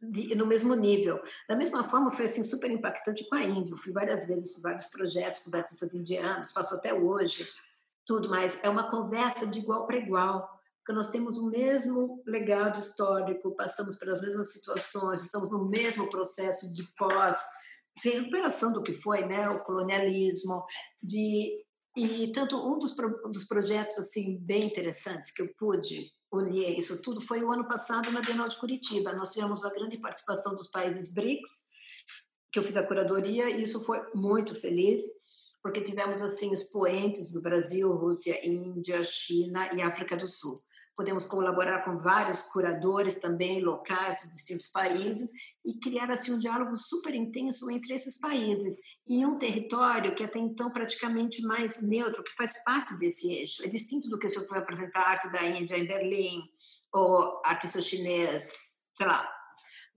Speaker 2: de, no mesmo nível. Da mesma forma, foi assim super impactante com a Índia. Eu fui várias vezes vários projetos com os artistas indianos, faço até hoje, tudo, mas é uma conversa de igual para igual nós temos o mesmo legado histórico, passamos pelas mesmas situações, estamos no mesmo processo de pós de recuperação do que foi, né, o colonialismo, de e tanto um dos, dos projetos assim bem interessantes que eu pude unir isso tudo foi o ano passado na Bienal de Curitiba. Nós tivemos uma grande participação dos países BRICS, que eu fiz a curadoria, e isso foi muito feliz, porque tivemos assim expoentes do Brasil, Rússia, Índia, China e África do Sul podemos colaborar com vários curadores também locais dos distintos países e criar assim um diálogo super intenso entre esses países em um território que até então praticamente mais neutro, que faz parte desse eixo. É distinto do que se eu for apresentar arte da Índia em Berlim ou artista chinês, sei lá,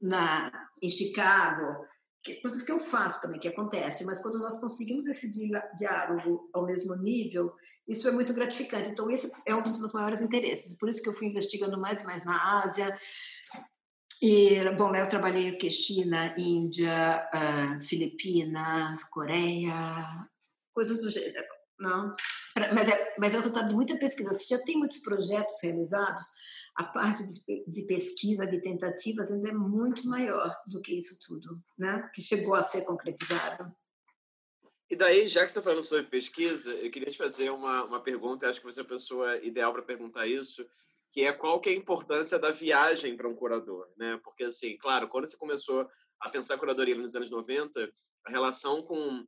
Speaker 2: na, em Chicago, que, coisas que eu faço também, que acontece, mas quando nós conseguimos esse diálogo ao mesmo nível, isso é muito gratificante. Então, esse é um dos meus maiores interesses. Por isso que eu fui investigando mais e mais na Ásia. E, bom, eu trabalhei aqui China, Índia, uh, Filipinas, Coreia, coisas do gênero. Não? Mas é, mas é o resultado de muita pesquisa. Se já tem muitos projetos realizados, a parte de pesquisa, de tentativas, ainda é muito maior do que isso tudo, né? que chegou a ser concretizado.
Speaker 1: E daí, já que você está falando sobre pesquisa, eu queria te fazer uma, uma pergunta, acho que você é a pessoa ideal para perguntar isso, que é qual que é a importância da viagem para um curador, né? Porque, assim, claro, quando você começou a pensar curadoria nos anos 90, a relação com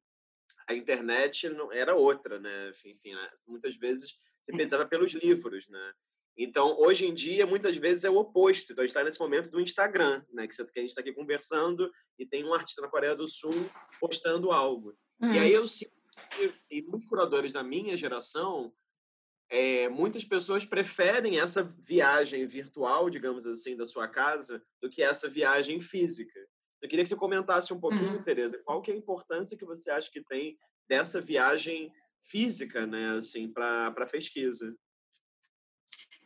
Speaker 1: a internet não era outra, né? Enfim, né? muitas vezes você uhum. pensava pelos livros, né? Então, hoje em dia, muitas vezes é o oposto. Então, a gente está nesse momento do Instagram, né? Que, a gente está aqui conversando e tem um artista na Coreia do Sul postando algo. Hum. E aí eu sinto que, muitos curadores da minha geração, é, muitas pessoas preferem essa viagem virtual, digamos assim, da sua casa, do que essa viagem física. Eu queria que você comentasse um pouquinho, uhum. Tereza, qual que é a importância que você acha que tem dessa viagem física, né, assim, para a pesquisa?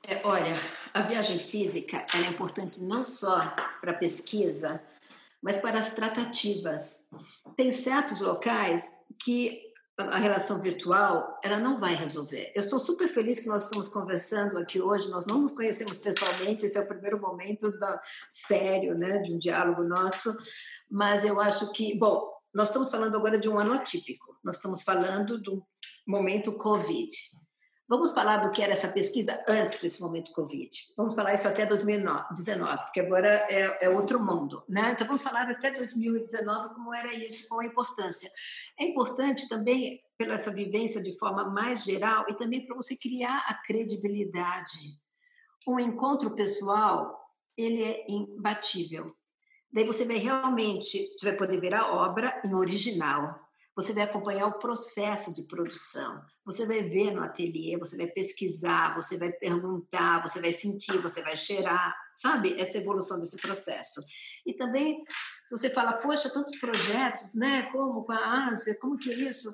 Speaker 2: É, olha, a viagem física é importante não só para a pesquisa, mas para as tratativas. Tem certos locais que a relação virtual ela não vai resolver. Eu estou super feliz que nós estamos conversando aqui hoje. Nós não nos conhecemos pessoalmente. Esse é o primeiro momento da, sério, né, de um diálogo nosso. Mas eu acho que, bom, nós estamos falando agora de um ano atípico. Nós estamos falando do momento Covid. Vamos falar do que era essa pesquisa antes desse momento Covid. Vamos falar isso até 2019, porque agora é, é, outro mundo. Né? Então, vamos falar até 2019 como era isso, qual a importância. É importante também, pela essa vivência de forma mais geral, e também para você criar a credibilidade. Um encontro pessoal, ele é imbatível. Daí você vai realmente, você vai poder ver a obra em original, você vai acompanhar o processo de produção, você vai ver no ateliê, você vai pesquisar, você vai perguntar, você vai sentir, você vai cheirar, sabe? Essa evolução desse processo. E também, se você fala, poxa, tantos projetos, né? Como com a Ásia, como que é isso?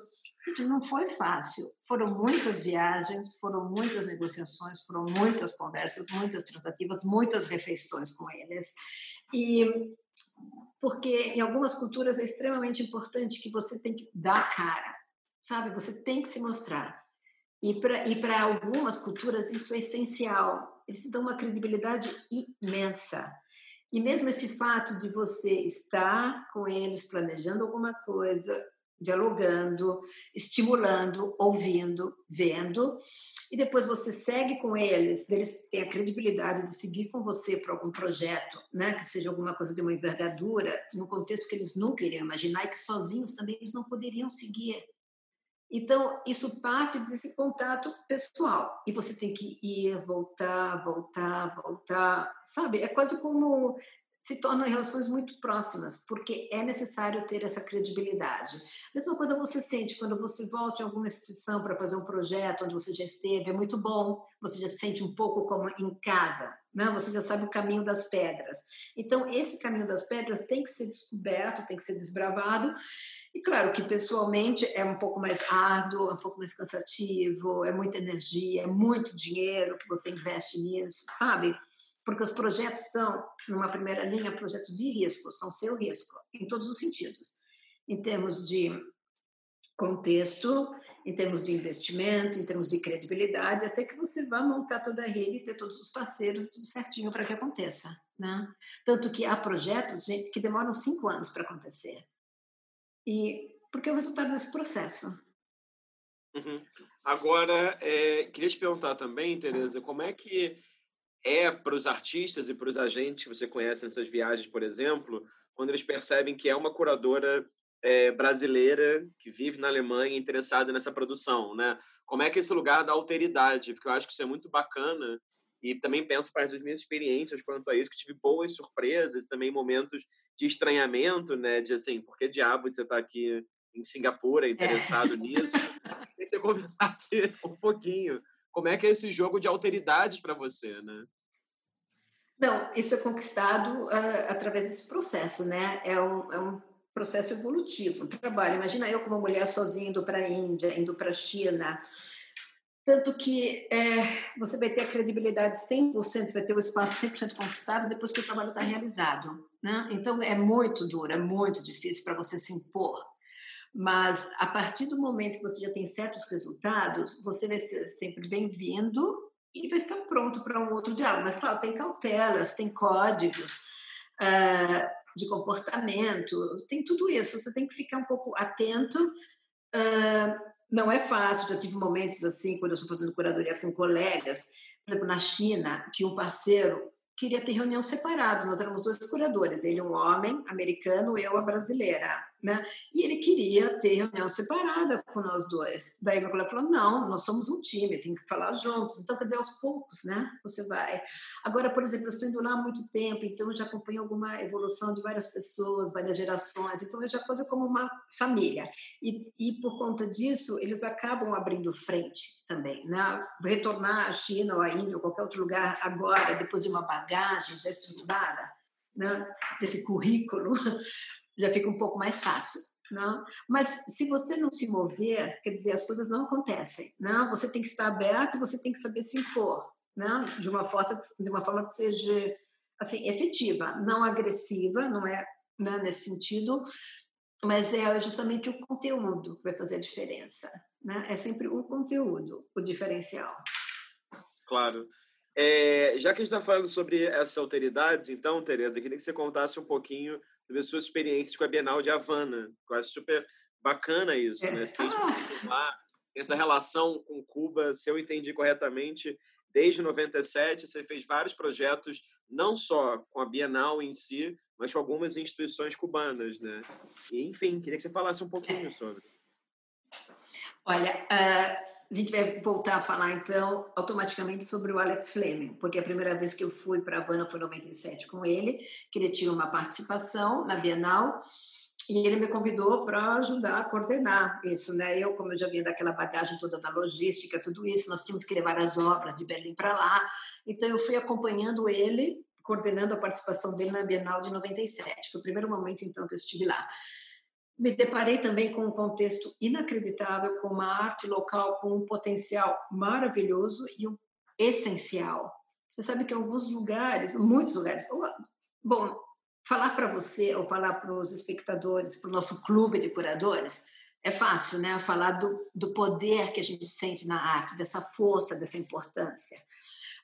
Speaker 2: Gente, não foi fácil. Foram muitas viagens, foram muitas negociações, foram muitas conversas, muitas tratativas, muitas refeições com eles. E porque em algumas culturas é extremamente importante que você tem que dar cara, sabe? Você tem que se mostrar. E para algumas culturas isso é essencial. Eles dão uma credibilidade imensa. E mesmo esse fato de você estar com eles planejando alguma coisa, dialogando, estimulando, ouvindo, vendo, e depois você segue com eles, eles têm a credibilidade de seguir com você para algum projeto, né, que seja alguma coisa de uma envergadura, num contexto que eles nunca iriam imaginar e que sozinhos também eles não poderiam seguir. Então, isso parte desse contato pessoal. E você tem que ir, voltar, voltar, voltar, sabe? É quase como se tornam relações muito próximas, porque é necessário ter essa credibilidade. Mesma coisa você sente quando você volta em alguma instituição para fazer um projeto onde você já esteve, é muito bom, você já se sente um pouco como em casa, né? você já sabe o caminho das pedras. Então, esse caminho das pedras tem que ser descoberto, tem que ser desbravado, e claro que pessoalmente é um pouco mais árduo, é um pouco mais cansativo, é muita energia, é muito dinheiro que você investe nisso, sabe? Porque os projetos são, numa primeira linha, projetos de risco, são seu risco, em todos os sentidos, em termos de contexto, em termos de investimento, em termos de credibilidade, até que você vá montar toda a rede e ter todos os parceiros tudo certinho para que aconteça, né? Tanto que há projetos, gente, que demoram cinco anos para acontecer. E porque é o resultado desse processo.
Speaker 1: Uhum. Agora, é, queria te perguntar também, Tereza, como é que é para os artistas e para os agentes que você conhece nessas viagens, por exemplo, quando eles percebem que é uma curadora é, brasileira que vive na Alemanha interessada nessa produção, né? Como é que é esse lugar da alteridade? Porque eu acho que isso é muito bacana e também penso parte das minhas experiências quanto a isso, que tive boas surpresas, também momentos de estranhamento, né? De assim, por que diabo você está aqui em Singapura interessado é. nisso? Queria que você comentasse um pouquinho como é que é esse jogo de alteridades para você, né?
Speaker 2: Não, isso é conquistado uh, através desse processo, né? É um, é um processo evolutivo, um trabalho. Imagina eu como mulher sozinha indo para a Índia, indo para a China. Tanto que é, você vai ter a credibilidade 100%, você vai ter o espaço 100% conquistado depois que o trabalho está realizado. Né? Então, é muito duro, é muito difícil para você se impor. Mas, a partir do momento que você já tem certos resultados, você vai ser sempre bem-vindo e vai estar pronto para um outro diálogo. Mas, claro, tem cautelas, tem códigos uh, de comportamento, tem tudo isso. Você tem que ficar um pouco atento. Uh, não é fácil, já tive momentos assim, quando eu estou fazendo curadoria com colegas, por exemplo, na China, que um parceiro queria ter reunião separada. Nós éramos dois curadores, ele um homem americano, eu a brasileira né? E ele queria ter reunião separada com nós dois. Daí meu colega falou: não, nós somos um time, tem que falar juntos. Então, quer dizer, aos poucos, né? Você vai. Agora, por exemplo, eu estou indo lá há muito tempo, então eu já acompanho alguma evolução de várias pessoas, várias gerações, então eu já coisa como uma família. E, e por conta disso, eles acabam abrindo frente também, né? Retornar à China ou à Índia ou qualquer outro lugar agora, depois de uma bagagem já estruturada, né? desse currículo, já fica um pouco mais fácil. Não? Mas se você não se mover, quer dizer, as coisas não acontecem. Não? Você tem que estar aberto, você tem que saber se impor, não? de uma forma de uma forma que seja assim efetiva, não agressiva, não é né, nesse sentido, mas é justamente o conteúdo que vai fazer a diferença. Né? É sempre o conteúdo o diferencial.
Speaker 1: Claro. É, já que a gente está falando sobre essas alteridades, então, Tereza, queria que você contasse um pouquinho sobre as suas experiências com a Bienal de Havana. Eu acho super bacana isso, né? Você tem ah. essa relação com Cuba, se eu entendi corretamente, desde 97 você fez vários projetos, não só com a Bienal em si, mas com algumas instituições cubanas, né? E, enfim, queria que você falasse um pouquinho sobre.
Speaker 2: Olha, uh, a gente vai voltar a falar, então, automaticamente sobre o Alex Fleming, porque a primeira vez que eu fui para Havana foi em 97 com ele, que ele tinha uma participação na Bienal, e ele me convidou para ajudar a coordenar isso, né? Eu, como eu já vinha daquela bagagem toda da logística, tudo isso, nós tínhamos que levar as obras de Berlim para lá, então eu fui acompanhando ele, coordenando a participação dele na Bienal de 97. Foi o primeiro momento, então, que eu estive lá me deparei também com um contexto inacreditável, com uma arte local com um potencial maravilhoso e um essencial. Você sabe que alguns lugares, muitos lugares, bom, falar para você ou falar para os espectadores, para o nosso clube de curadores, é fácil, né? Falar do, do poder que a gente sente na arte, dessa força, dessa importância.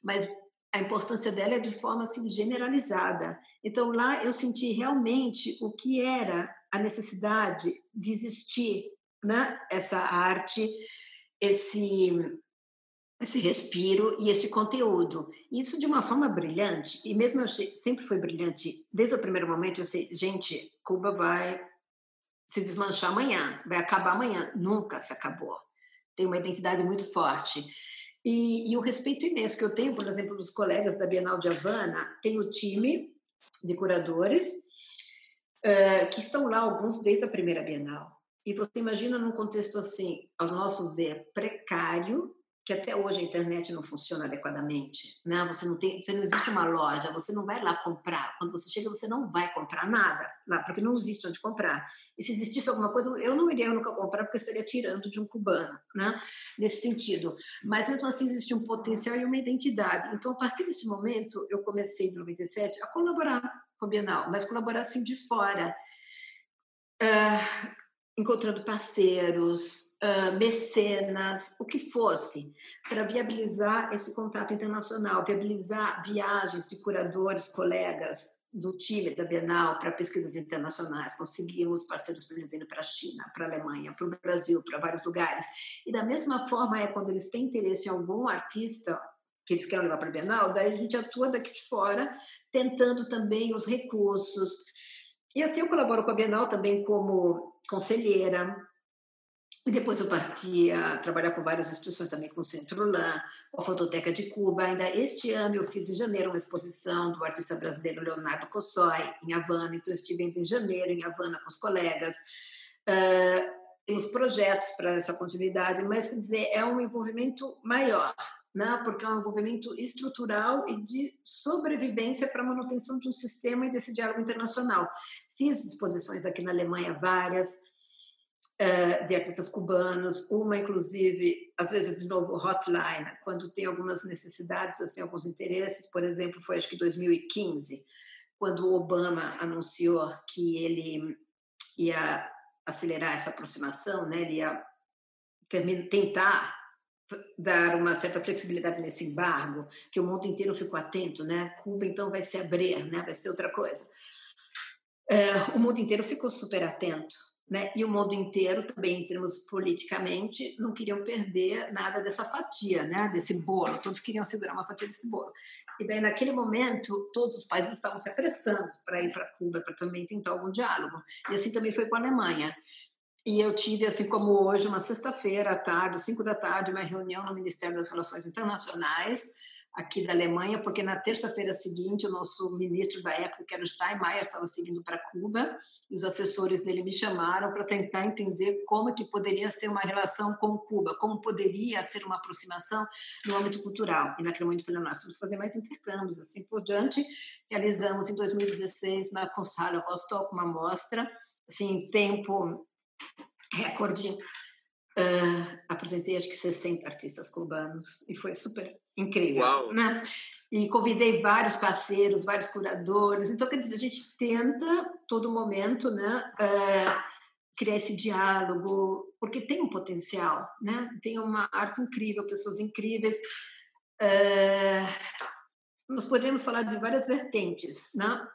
Speaker 2: Mas a importância dela é de forma assim generalizada. Então lá eu senti realmente o que era a necessidade de existir, né? Essa arte, esse esse respiro e esse conteúdo. Isso de uma forma brilhante. E mesmo eu sempre foi brilhante. Desde o primeiro momento eu sei, gente, Cuba vai se desmanchar amanhã, vai acabar amanhã. Nunca se acabou. Tem uma identidade muito forte. E, e, o respeito imenso que eu tenho, por exemplo, dos colegas da Bienal de Havana, tem o time, de curadores, que estão lá, alguns desde a primeira Bienal. E você imagina num contexto assim, ao nosso ver, precário, que até hoje a internet não funciona adequadamente, né? Você não tem, você não existe uma loja, você não vai lá comprar. Quando você chega, você não vai comprar nada lá, porque não existe onde comprar. E se existisse alguma coisa, eu não iria nunca comprar, porque estaria tirando de um cubano, né? Nesse sentido. Mas mesmo assim existe um potencial e uma identidade. Então, a partir desse momento, eu comecei em 97 a colaborar Bienal, mas colaborar assim de fora. Uh, encontrando parceiros, uh, mecenas, o que fosse, para viabilizar esse contato internacional, viabilizar viagens de curadores, colegas do time da Bienal para pesquisas internacionais. Conseguimos parceiros indo para a China, para a Alemanha, para o Brasil, para vários lugares. E da mesma forma é quando eles têm interesse em algum artista que eles querem levar para a Bienal, daí a gente atua daqui de fora, tentando também os recursos. E assim eu colaboro com a Bienal também como conselheira. E depois eu parti a trabalhar com várias instituições também, com o Centro LAN, com a Fototeca de Cuba. Ainda este ano eu fiz em janeiro uma exposição do artista brasileiro Leonardo Cossói, em Havana. Então eu estive em janeiro em Havana com os colegas. Uh, temos projetos para essa continuidade, mas quer dizer, é um envolvimento maior, né? porque é um envolvimento estrutural e de sobrevivência para a manutenção de um sistema e desse diálogo internacional. Fiz exposições aqui na Alemanha, várias, uh, de artistas cubanos, uma, inclusive, às vezes, de novo, hotline, quando tem algumas necessidades, assim, alguns interesses. Por exemplo, foi acho que 2015, quando o Obama anunciou que ele ia acelerar essa aproximação, né? ele ia tentar dar uma certa flexibilidade nesse embargo, que o mundo inteiro ficou atento, né? Cuba então vai se abrir, né? Vai ser outra coisa. É, o mundo inteiro ficou super atento, né? E o mundo inteiro também, em termos politicamente, não queriam perder nada dessa fatia, né? Desse bolo. Todos queriam segurar uma fatia desse bolo. E daí, naquele momento, todos os países estavam se apressando para ir para Cuba, para também tentar algum diálogo. E assim também foi com a Alemanha. E eu tive, assim como hoje, uma sexta-feira à tarde, cinco da tarde, uma reunião no Ministério das Relações Internacionais, aqui da Alemanha, porque na terça-feira seguinte o nosso ministro da época, que era o Steinmeier, estava seguindo para Cuba, e os assessores dele me chamaram para tentar entender como que poderia ser uma relação com Cuba, como poderia ser uma aproximação no âmbito cultural. E naquele momento falei, nós temos que fazer mais intercâmbios, assim por diante. Realizamos em 2016 na Consala Rostock uma mostra, assim, tempo recorde Uh, apresentei acho que 60 artistas cubanos e foi super incrível, Uau. né? E convidei vários parceiros, vários curadores. Então, quer dizer, a gente tenta todo momento, né, uh, criar esse diálogo, porque tem um potencial, né? Tem uma arte incrível, pessoas incríveis. Uh, nós podemos falar de várias vertentes, né?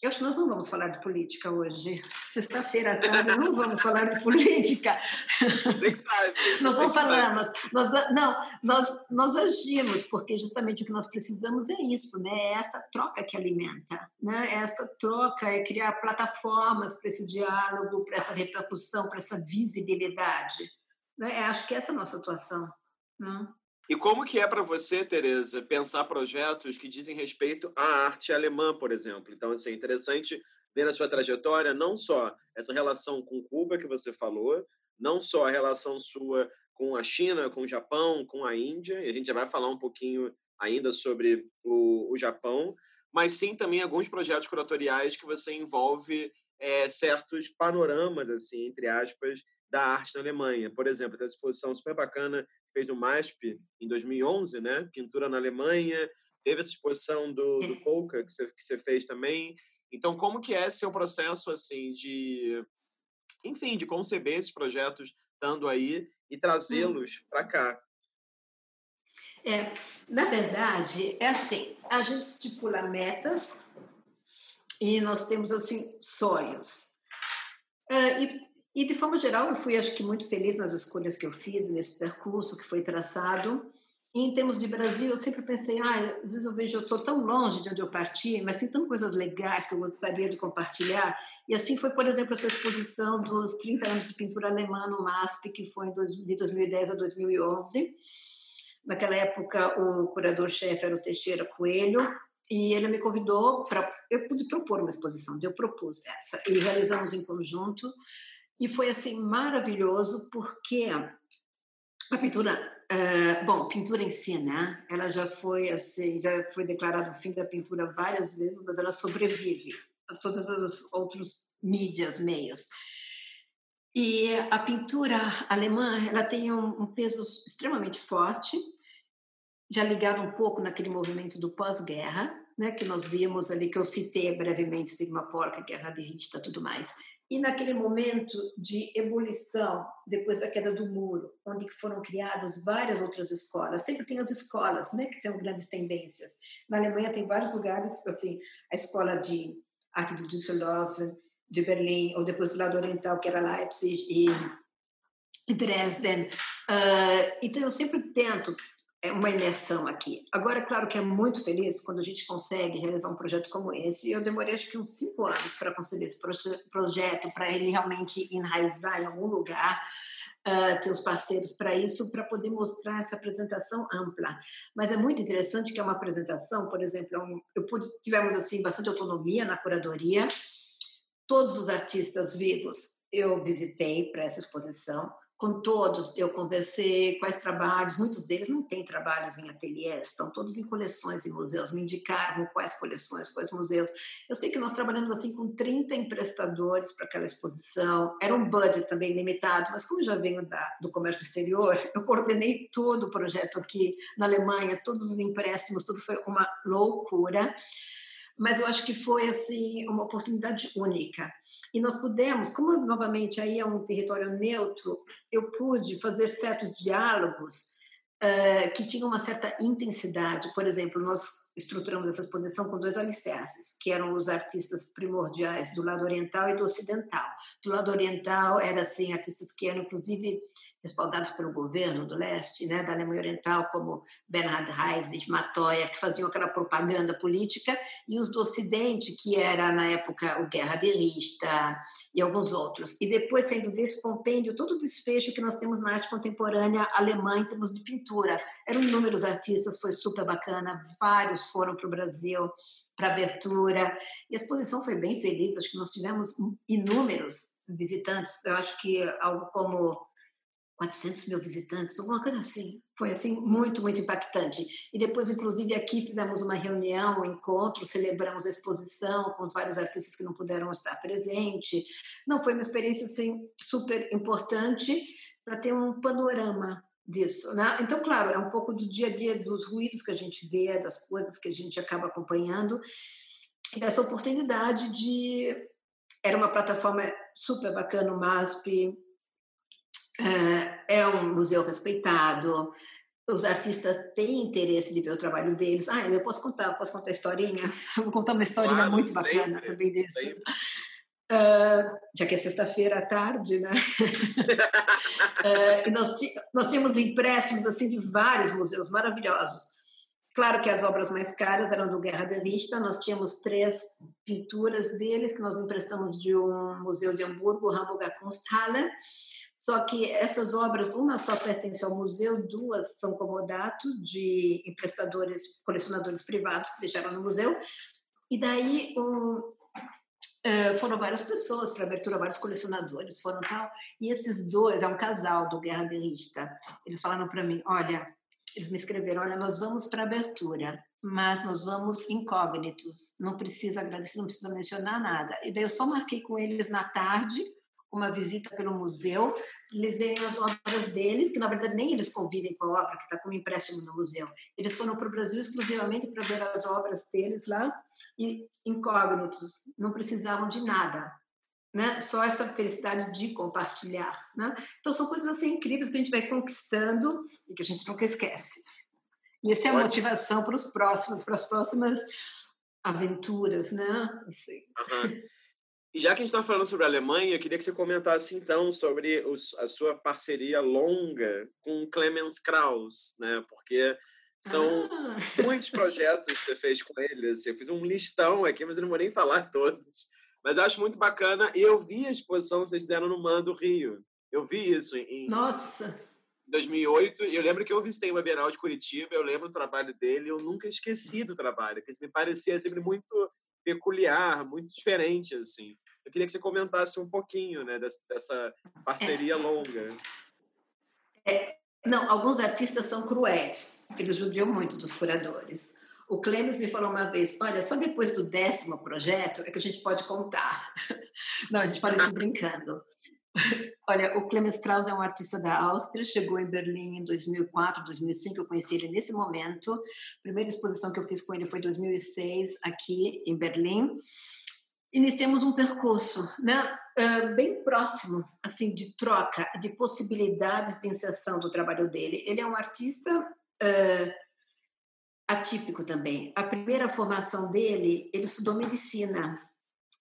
Speaker 2: Eu acho que nós não vamos falar de política hoje. Sexta-feira à tarde não vamos falar de política.
Speaker 1: Você que sabe.
Speaker 2: nós não falamos. Nós, não, nós, nós agimos, porque justamente o que nós precisamos é isso, né? É essa troca que alimenta. Né? É essa troca é criar plataformas para esse diálogo, para essa repercussão, para essa visibilidade. Né? Acho que essa é a nossa atuação. Né?
Speaker 1: E como que é para você, Tereza, pensar projetos que dizem respeito à arte alemã, por exemplo? Então, assim, é interessante ver na sua trajetória não só essa relação com Cuba que você falou, não só a relação sua com a China, com o Japão, com a Índia, e a gente já vai falar um pouquinho ainda sobre o, o Japão, mas sim também alguns projetos curatoriais que você envolve é, certos panoramas, assim, entre aspas, da arte na Alemanha. Por exemplo, tem essa exposição super bacana fez no MASP em 2011, né? Pintura na Alemanha. Teve essa exposição do, do Polka que você, que você fez também. Então, como que é seu processo, assim, de... Enfim, de conceber esses projetos estando aí e trazê-los hum. para cá?
Speaker 2: É, na verdade, é assim, a gente estipula metas e nós temos, assim, sonhos. Uh, e e, de forma geral, eu fui, acho que, muito feliz nas escolhas que eu fiz, nesse percurso que foi traçado. E, em termos de Brasil, eu sempre pensei, ah, às vezes eu vejo, eu estou tão longe de onde eu parti, mas tem tantas coisas legais que eu gostaria de compartilhar. E assim foi, por exemplo, essa exposição dos 30 anos de pintura alemã no MASP, que foi de 2010 a 2011. Naquela época, o curador-chefe era o Teixeira Coelho, e ele me convidou para. Eu pude propor uma exposição, eu propus essa, e realizamos em conjunto. E foi assim maravilhoso, porque a pintura. Uh, bom, pintura em si, né? Ela já foi assim, já foi declarado o fim da pintura várias vezes, mas ela sobrevive a todos os outros mídias, meios. E a pintura alemã, ela tem um, um peso extremamente forte, já ligado um pouco naquele movimento do pós-guerra, né, que nós vimos ali, que eu citei brevemente, Sigma Porca, Guerra de Rista, tudo mais. E naquele momento de ebulição, depois da queda do muro, onde foram criadas várias outras escolas, sempre tem as escolas, né, que são grandes tendências. Na Alemanha tem vários lugares, assim, a escola de arte do Düsseldorf, de Berlim, ou depois do lado oriental, que era Leipzig e Dresden. Uh, então, eu sempre tento é uma imersão aqui. Agora, claro que é muito feliz quando a gente consegue realizar um projeto como esse. Eu demorei acho que uns cinco anos para conseguir esse proje projeto, para ele realmente enraizar em algum lugar, uh, ter os parceiros para isso, para poder mostrar essa apresentação ampla. Mas é muito interessante que é uma apresentação, por exemplo, é um, eu pude, tivemos assim bastante autonomia na curadoria. Todos os artistas vivos eu visitei para essa exposição com todos eu conversei quais trabalhos, muitos deles não têm trabalhos em ateliês, estão todos em coleções em museus, me indicaram quais coleções, quais museus. Eu sei que nós trabalhamos assim com 30 emprestadores para aquela exposição, era um budget também limitado, mas como eu já venho da, do comércio exterior, eu coordenei todo o projeto aqui na Alemanha, todos os empréstimos, tudo foi uma loucura mas eu acho que foi assim uma oportunidade única. E nós pudemos, como novamente aí é um território neutro, eu pude fazer certos diálogos uh, que tinham uma certa intensidade. Por exemplo, nós estruturamos essa exposição com dois alicerces, que eram os artistas primordiais do lado oriental e do ocidental. Do lado oriental, eram assim, artistas que eram, inclusive, respaldados pelo governo do leste, né, da Alemanha Oriental, como Bernhard Heisig, Matoya, que faziam aquela propaganda política, e os do Ocidente, que era, na época, o Guerra de Rista e alguns outros. E depois, sendo desse compêndio, todo o desfecho que nós temos na arte contemporânea alemã em termos de pintura. Eram inúmeros artistas, foi super bacana, vários foram para o Brasil para abertura. E a exposição foi bem feliz, acho que nós tivemos inúmeros visitantes, eu acho que algo como 400 mil visitantes, alguma coisa assim. Foi assim muito, muito impactante. E depois, inclusive, aqui fizemos uma reunião, um encontro, celebramos a exposição com os vários artistas que não puderam estar presentes. Não, foi uma experiência assim, super importante para ter um panorama disso, né? Então, claro, é um pouco do dia a dia dos ruídos que a gente vê, das coisas que a gente acaba acompanhando, e dessa oportunidade de era uma plataforma super bacana, o MASP, é, é um museu respeitado, os artistas têm interesse de ver o trabalho deles. Ah, eu posso contar, posso contar historinha? Vou contar uma historinha claro, muito bacana sempre, também disso. Uh, já que é sexta-feira à tarde, né? uh, e nós, nós tínhamos empréstimos assim de vários museus maravilhosos. Claro que as obras mais caras eram do Guerra de Vista. Nós tínhamos três pinturas dele que nós emprestamos de um museu de Hamburgo, Hamburger Kunsthalle. Só que essas obras, uma só pertence ao museu, duas são comodato de emprestadores, colecionadores privados que deixaram no museu. E daí o, foram várias pessoas para abertura, vários colecionadores foram tal. E esses dois, é um casal do Guerra de Rista, eles falaram para mim: olha, eles me escreveram: olha, nós vamos para abertura, mas nós vamos incógnitos, não precisa agradecer, não precisa mencionar nada. E daí eu só marquei com eles na tarde uma visita pelo museu, eles veem as obras deles, que na verdade nem eles convivem com a obra, que está como empréstimo no museu. Eles foram para o Brasil exclusivamente para ver as obras deles lá, e incógnitos, não precisavam de nada. Né? Só essa felicidade de compartilhar. Né? Então, são coisas assim incríveis que a gente vai conquistando e que a gente nunca esquece. E essa é a motivação para os próximos, para as próximas aventuras, né? Assim.
Speaker 1: Uhum. E já que a gente está falando sobre a Alemanha, eu queria que você comentasse então sobre os, a sua parceria longa com Clemens Krauss, né? Porque são ah. muitos projetos que você fez com ele. Assim, eu fiz um listão aqui, mas eu não vou nem falar todos. Mas eu acho muito bacana. E eu vi a exposição que vocês fizeram no Mando Rio. Eu vi isso em.
Speaker 2: Nossa!
Speaker 1: em 2008, e eu lembro que eu visitei uma Bienal de Curitiba, eu lembro do trabalho dele, eu nunca esqueci do trabalho, que me parecia sempre muito peculiar, muito diferente, assim. Eu queria que você comentasse um pouquinho, né, dessa, dessa parceria é. longa.
Speaker 2: É, não, alguns artistas são cruéis, eles judiam muito dos curadores. O Clemens me falou uma vez: olha, só depois do décimo projeto é que a gente pode contar. Não, a gente pode ir brincando. Olha, o Clemens Krauss é um artista da Áustria, chegou em Berlim em 2004, 2005, eu conheci ele nesse momento. A primeira exposição que eu fiz com ele foi em 2006, aqui em Berlim. Iniciamos um percurso, né, bem próximo, assim, de troca, de possibilidades de inserção do trabalho dele. Ele é um artista uh, atípico também. A primeira formação dele, ele estudou medicina.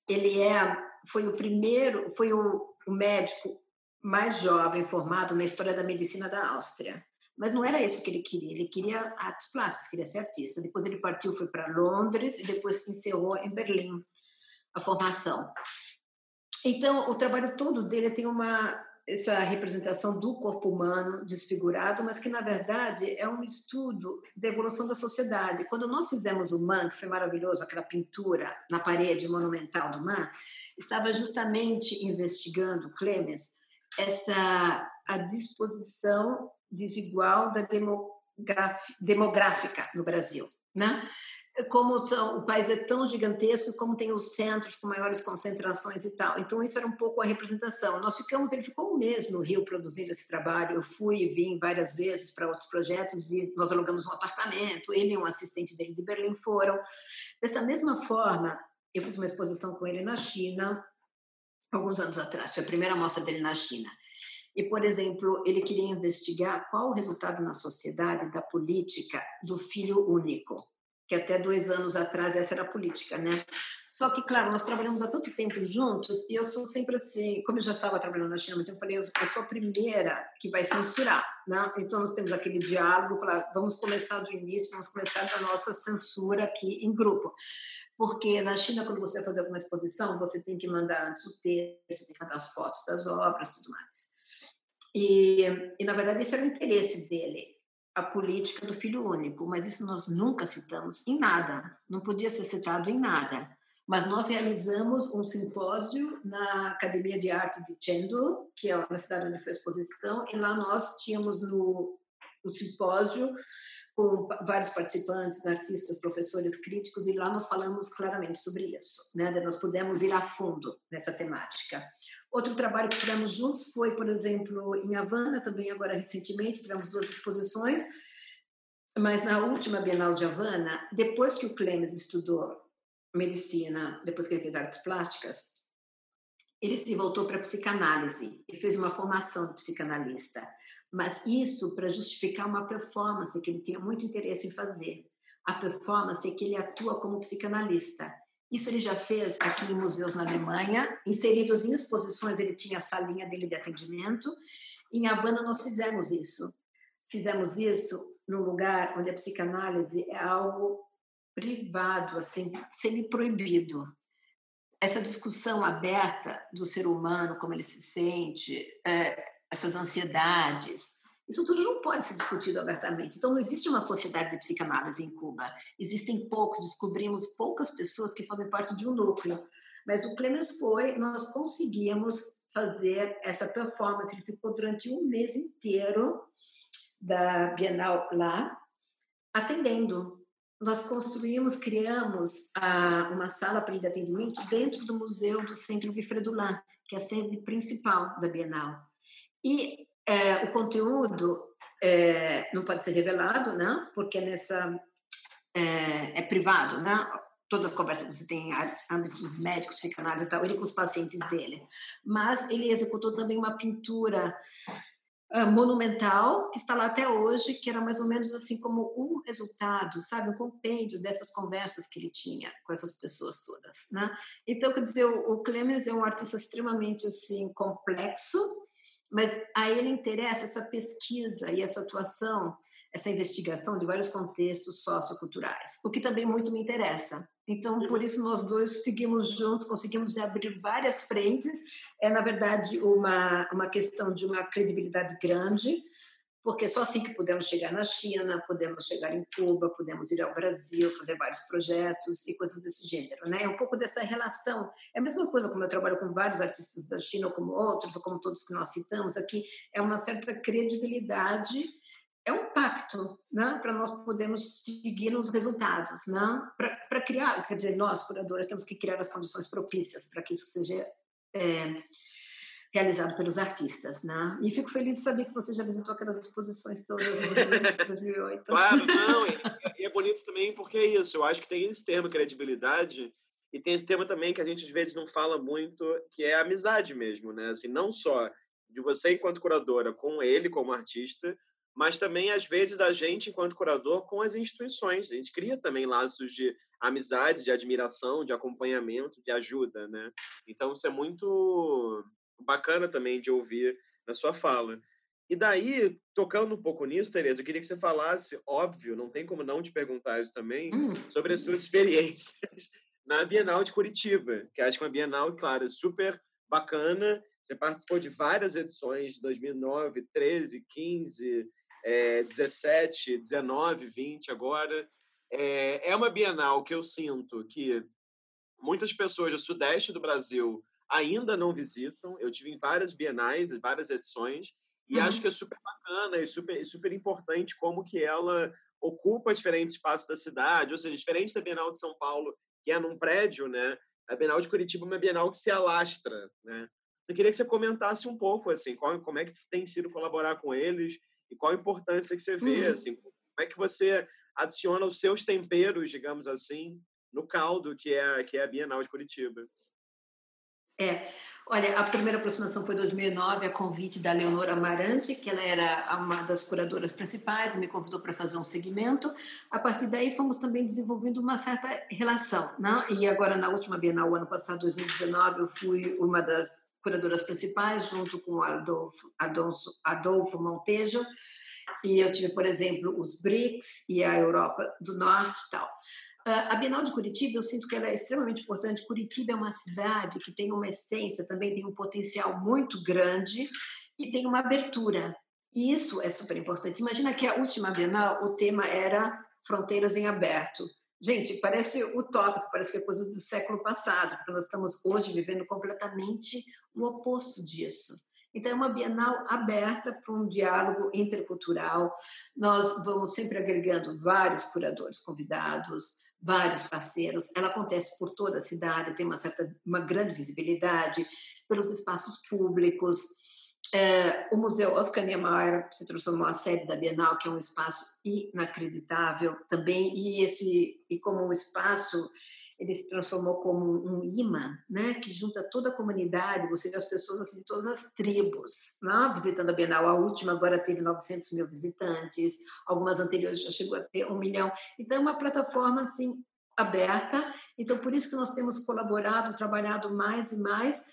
Speaker 2: Ele é, foi o primeiro, foi o, o médico mais jovem formado na história da medicina da Áustria. Mas não era isso que ele queria. Ele queria artes plásticas, queria ser artista. Depois ele partiu, foi para Londres e depois encerrou em Berlim a formação. Então, o trabalho todo dele tem uma essa representação do corpo humano desfigurado, mas que na verdade é um estudo da evolução da sociedade. Quando nós fizemos o Man, que foi maravilhoso, aquela pintura na parede monumental do Man, estava justamente investigando Clemens essa a disposição desigual da demográfica no Brasil, né? Como são, o país é tão gigantesco, como tem os centros com maiores concentrações e tal. Então, isso era um pouco a representação. Nós ficamos, ele ficou um mês no Rio produzindo esse trabalho. Eu fui e vim várias vezes para outros projetos e nós alugamos um apartamento. Ele e um assistente dele de Berlim foram. Dessa mesma forma, eu fiz uma exposição com ele na China, alguns anos atrás. Foi a primeira mostra dele na China. E, por exemplo, ele queria investigar qual o resultado na sociedade da política do filho único que até dois anos atrás essa era a política, né? Só que, claro, nós trabalhamos há tanto tempo juntos e eu sou sempre assim, como eu já estava trabalhando na China, então eu falei, eu sou a primeira que vai censurar, né? Então nós temos aquele diálogo, falar, vamos começar do início, vamos começar da nossa censura aqui em grupo. Porque na China, quando você vai fazer alguma exposição, você tem que mandar antes o texto, tem que mandar as fotos das obras, tudo mais. E, e na verdade, esse era o interesse dele a política do filho único, mas isso nós nunca citamos em nada, não podia ser citado em nada. Mas nós realizamos um simpósio na Academia de Arte de Chengdu, que é na cidade onde foi a exposição, e lá nós tínhamos no, no simpósio com vários participantes, artistas, professores, críticos, e lá nós falamos claramente sobre isso, né? Nós pudemos ir a fundo nessa temática. Outro trabalho que tivemos juntos foi, por exemplo, em Havana, também agora recentemente, tivemos duas exposições, mas na última Bienal de Havana, depois que o Clemens estudou medicina, depois que ele fez artes plásticas, ele se voltou para a psicanálise e fez uma formação de psicanalista. Mas isso para justificar uma performance que ele tinha muito interesse em fazer. A performance é que ele atua como psicanalista. Isso ele já fez aqui em museus na Alemanha, inseridos em exposições, ele tinha a salinha dele de atendimento. Em Havana nós fizemos isso. Fizemos isso num lugar onde a psicanálise é algo privado, assim, semi-proibido. Essa discussão aberta do ser humano, como ele se sente, é, essas ansiedades, isso tudo não pode ser discutido abertamente. Então, não existe uma sociedade de psicanálise em Cuba. Existem poucos, descobrimos poucas pessoas que fazem parte de um núcleo. Mas o Clemens foi, nós conseguimos fazer essa performance. Ele ficou durante um mês inteiro da Bienal lá, atendendo. Nós construímos, criamos a, uma sala para ele de atendimento dentro do museu do Centro Wilfredo Lan, que é a sede principal da Bienal. E é, o conteúdo é, não pode ser revelado, né? Porque nessa é, é, privado, né? Todas as conversas que você tem em âmbitos médicos, psicanálise e tal, ele com os pacientes dele. Mas ele executou também uma pintura uh, monumental que está lá até hoje, que era mais ou menos assim como um resultado, sabe, um compêndio dessas conversas que ele tinha com essas pessoas todas, né? Então, quer dizer, o Clemens é um artista extremamente assim complexo mas a ele interessa essa pesquisa e essa atuação, essa investigação de vários contextos socioculturais, o que também muito me interessa. Então, por isso nós dois seguimos juntos, conseguimos abrir várias frentes. É na verdade uma uma questão de uma credibilidade grande, porque só assim que podemos chegar na China, podemos chegar em Cuba, podemos ir ao Brasil, fazer vários projetos e coisas desse gênero, né? É um pouco dessa relação. É a mesma coisa como eu trabalho com vários artistas da China, ou como outros, ou como todos que nós citamos aqui, é uma certa credibilidade é um pacto né, para nós podermos seguir os resultados, né, para criar, quer dizer, nós, curadoras, temos que criar as condições propícias para que isso seja é, realizado pelos artistas, né? E fico feliz de saber que você já visitou aquelas exposições todas em 2008.
Speaker 1: claro, não, e, e é bonito também porque é isso, eu acho que tem esse termo credibilidade e tem esse termo também que a gente às vezes não fala muito, que é amizade mesmo, né? Assim, não só de você enquanto curadora com ele como artista, mas também às vezes da gente enquanto curador com as instituições. A gente cria também laços de amizade, de admiração, de acompanhamento, de ajuda, né? Então isso é muito bacana também de ouvir na sua fala. E daí, tocando um pouco nisso, Tereza, eu queria que você falasse, óbvio, não tem como não te perguntar isso também, hum. sobre as suas experiências na Bienal de Curitiba, que acho que é uma Bienal, claro, super bacana. Você participou de várias edições de 2009, 13, 15, é, 17, 19, 20 agora. É, é uma Bienal que eu sinto que muitas pessoas do sudeste do Brasil ainda não visitam. Eu tive em várias bienais, várias edições, e uhum. acho que é super bacana e super, super importante como que ela ocupa diferentes espaços da cidade, ou seja, diferente da Bienal de São Paulo, que é num prédio, né? A Bienal de Curitiba é uma Bienal que se alastra, né? Eu queria que você comentasse um pouco, assim, qual, como é que tem sido colaborar com eles e qual a importância que você vê, uhum. assim, como é que você adiciona os seus temperos, digamos assim, no caldo que é, que é a Bienal de Curitiba.
Speaker 2: É, olha, a primeira aproximação foi em 2009, a convite da Leonora Amarante, que ela era uma das curadoras principais e me convidou para fazer um segmento. A partir daí, fomos também desenvolvendo uma certa relação, né? E agora, na última Bienal, ano passado, 2019, eu fui uma das curadoras principais, junto com Adolfo, Adolfo, Adolfo Montejo, e eu tive, por exemplo, os BRICS e a Europa do Norte e tal. A Bienal de Curitiba, eu sinto que ela é extremamente importante. Curitiba é uma cidade que tem uma essência, também tem um potencial muito grande e tem uma abertura. E isso é super importante. Imagina que a última Bienal, o tema era Fronteiras em Aberto. Gente, parece utópico, parece que é coisa do século passado, porque nós estamos hoje vivendo completamente o oposto disso. Então, é uma Bienal aberta para um diálogo intercultural. Nós vamos sempre agregando vários curadores convidados, vários parceiros. Ela acontece por toda a cidade, tem uma certa, uma grande visibilidade pelos espaços públicos. É, o Museu Oscar Niemeyer se transformou a sede da Bienal, que é um espaço inacreditável também, e esse e como um espaço ele se transformou como um imã, né, que junta toda a comunidade, você vê as pessoas assim, de todas as tribos, né, visitando a Bienal. A última agora teve 900 mil visitantes, algumas anteriores já chegou a ter um milhão. Então, é uma plataforma assim aberta. Então, por isso que nós temos colaborado, trabalhado mais e mais,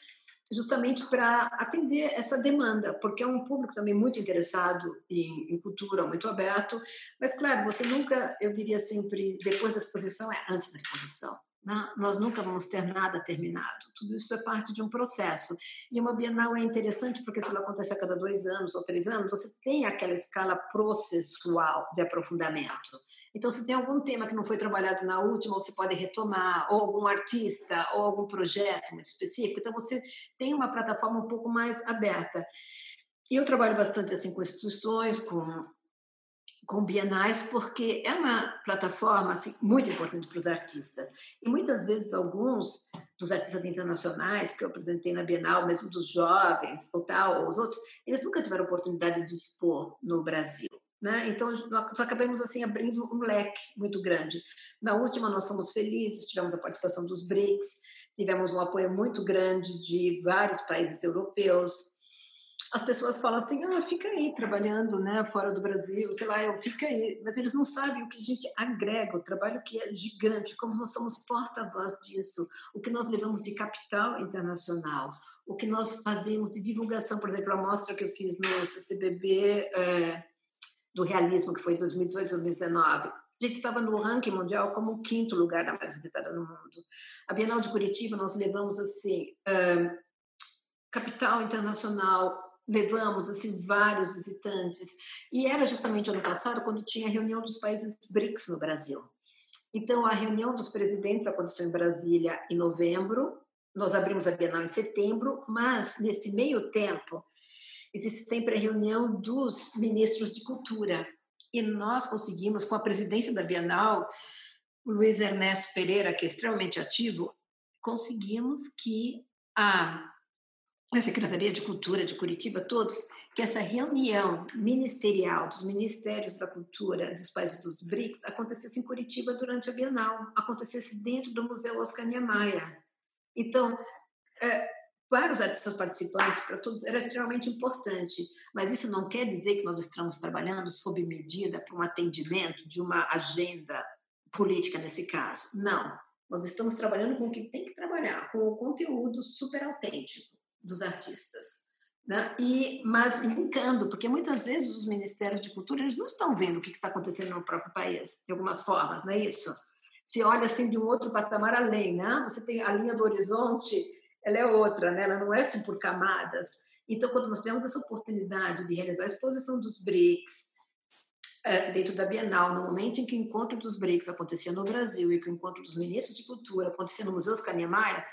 Speaker 2: justamente para atender essa demanda, porque é um público também muito interessado em, em, cultura, muito aberto. Mas, claro, você nunca, eu diria sempre, depois da exposição é antes da exposição. Né? Nós nunca vamos ter nada terminado. Tudo isso é parte de um processo. E uma Bienal é interessante porque se ela acontece a cada dois anos ou três anos, você tem aquela escala processual de aprofundamento. Então, se tem algum tema que não foi trabalhado na última, você pode retomar, ou algum artista, ou algum projeto muito específico. Então, você tem uma plataforma um pouco mais aberta. E eu trabalho bastante assim com instituições, com com bienais, porque é uma plataforma assim, muito importante para os artistas. E muitas vezes alguns dos artistas internacionais que eu apresentei na Bienal, mesmo dos jovens ou tal, ou os outros, eles nunca tiveram oportunidade de expor no Brasil. Né? Então, nós acabamos assim abrindo um leque muito grande. Na última, nós fomos felizes, tivemos a participação dos BRICS, tivemos um apoio muito grande de vários países europeus, as pessoas falam assim, ah, fica aí trabalhando, né, fora do Brasil, sei lá, eu fica aí, mas eles não sabem o que a gente agrega, o trabalho que é gigante, como nós somos porta-voz disso, o que nós levamos de capital internacional, o que nós fazemos de divulgação, por exemplo, a mostra que eu fiz no CCBB é, do realismo, que foi em 2018, 2019, a gente estava no ranking mundial como o quinto lugar da mais visitada no mundo. A Bienal de Curitiba nós levamos assim capital internacional levamos assim vários visitantes e era justamente ano passado quando tinha a reunião dos países BRICS no Brasil. Então a reunião dos presidentes aconteceu em Brasília em novembro, nós abrimos a Bienal em setembro, mas nesse meio tempo existe sempre a reunião dos ministros de cultura e nós conseguimos com a presidência da Bienal, o Luiz Ernesto Pereira, que é extremamente ativo, conseguimos que a a Secretaria de Cultura de Curitiba, todos, que essa reunião ministerial dos Ministérios da Cultura dos países dos BRICS acontecesse em Curitiba durante a Bienal, acontecesse dentro do Museu Oscar Niemeyer. Então, é, para os artistas participantes, para todos, era extremamente importante, mas isso não quer dizer que nós estamos trabalhando sob medida para um atendimento de uma agenda política nesse caso. Não. Nós estamos trabalhando com o que tem que trabalhar, com o conteúdo super autêntico dos artistas. Né? E, mas linkando, porque muitas vezes os ministérios de cultura eles não estão vendo o que está acontecendo no próprio país, de algumas formas, não é isso? Se olha assim de um outro patamar além, né? Você tem a linha do horizonte, ela é outra, né? Ela não é assim por camadas. Então, quando nós tivemos essa oportunidade de realizar a exposição dos BRICS é, dentro da Bienal, no momento em que o encontro dos BRICS acontecia no Brasil e que o encontro dos ministros de cultura acontecia no Museu Oscar Niemeyer,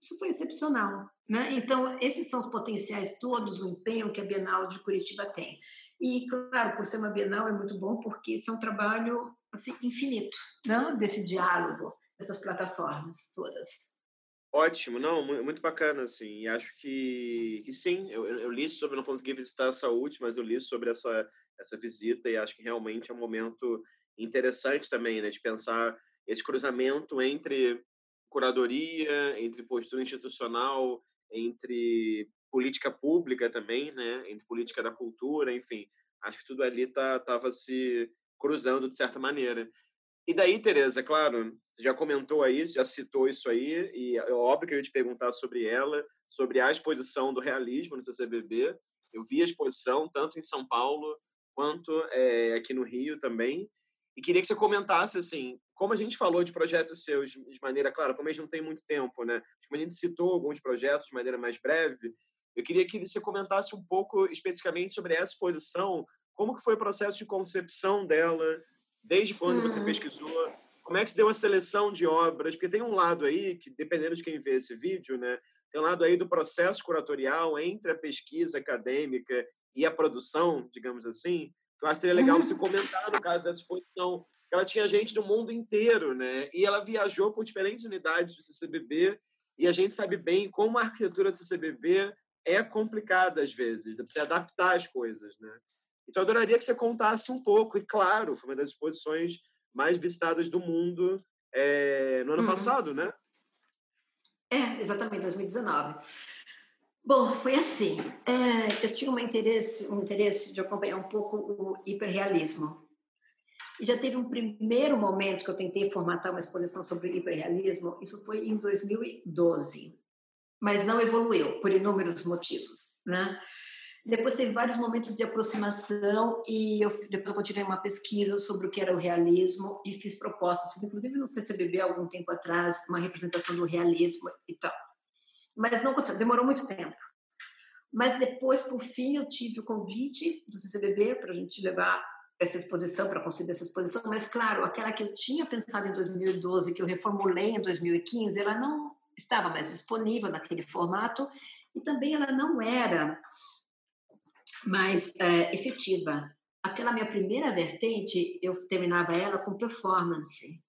Speaker 2: isso foi excepcional. Né? Então, esses são os potenciais todos, o empenho que a Bienal de Curitiba tem. E, claro, por ser uma Bienal é muito bom, porque isso é um trabalho assim, infinito, não? Né? desse diálogo, dessas plataformas todas.
Speaker 1: Ótimo, não, muito bacana, assim, e acho que, que sim, eu, eu li sobre, não consegui visitar essa última, mas eu li sobre essa, essa visita e acho que realmente é um momento interessante também, né, de pensar esse cruzamento entre curadoria, entre postura institucional, entre política pública também, né, entre política da cultura, enfim, acho que tudo ali tá tava se cruzando de certa maneira. E daí, Tereza, claro, você já comentou aí, já citou isso aí, e é óbvio que eu ia te perguntar sobre ela, sobre a exposição do realismo no CCBB. Eu vi a exposição tanto em São Paulo quanto é, aqui no Rio também. E queria que você comentasse, assim, como a gente falou de projetos seus de maneira clara, como a gente não tem muito tempo, né? Como a gente citou alguns projetos de maneira mais breve, eu queria que você comentasse um pouco especificamente sobre essa exposição, como que foi o processo de concepção dela, desde quando você uhum. pesquisou, como é que se deu a seleção de obras, porque tem um lado aí, que dependendo de quem vê esse vídeo, né, tem um lado aí do processo curatorial entre a pesquisa acadêmica e a produção, digamos assim, eu acho que seria legal você uhum. comentar no caso dessa exposição. Ela tinha gente do mundo inteiro, né? E ela viajou por diferentes unidades do CCBB e a gente sabe bem como a arquitetura do CCBB é complicada às vezes, dá para adaptar as coisas, né? Então, eu adoraria que você contasse um pouco. E, claro, foi uma das exposições mais visitadas do mundo é, no ano uhum. passado, né?
Speaker 2: É, exatamente, 2019. Bom, foi assim. É, eu tinha um interesse, um interesse de acompanhar um pouco o hiperrealismo. E já teve um primeiro momento que eu tentei formatar uma exposição sobre hiperrealismo, isso foi em 2012, mas não evoluiu por inúmeros motivos, né? Depois teve vários momentos de aproximação e eu, depois eu continuei uma pesquisa sobre o que era o realismo e fiz propostas, fiz inclusive no CCBB algum tempo atrás uma representação do realismo e tal mas não aconteceu, demorou muito tempo. Mas depois, por fim, eu tive o convite do CCBB para a gente levar essa exposição, para conceder essa exposição, mas claro, aquela que eu tinha pensado em 2012, que eu reformulei em 2015, ela não estava mais disponível naquele formato e também ela não era mais é, efetiva. Aquela minha primeira vertente, eu terminava ela com performance.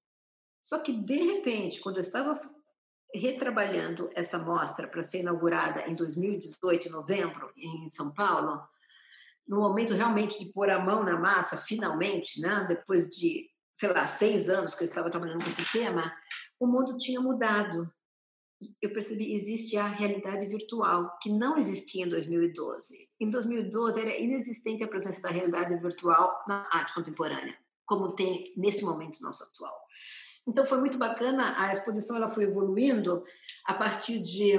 Speaker 2: Só que, de repente, quando eu estava retrabalhando essa mostra para ser inaugurada em 2018, em novembro, em São Paulo, no momento realmente de pôr a mão na massa, finalmente, né? depois de, sei lá, seis anos que eu estava trabalhando com esse tema, o mundo tinha mudado. Eu percebi existe a realidade virtual, que não existia em 2012. Em 2012 era inexistente a presença da realidade virtual na arte contemporânea, como tem nesse momento nosso atual. Então foi muito bacana, a exposição ela foi evoluindo a partir de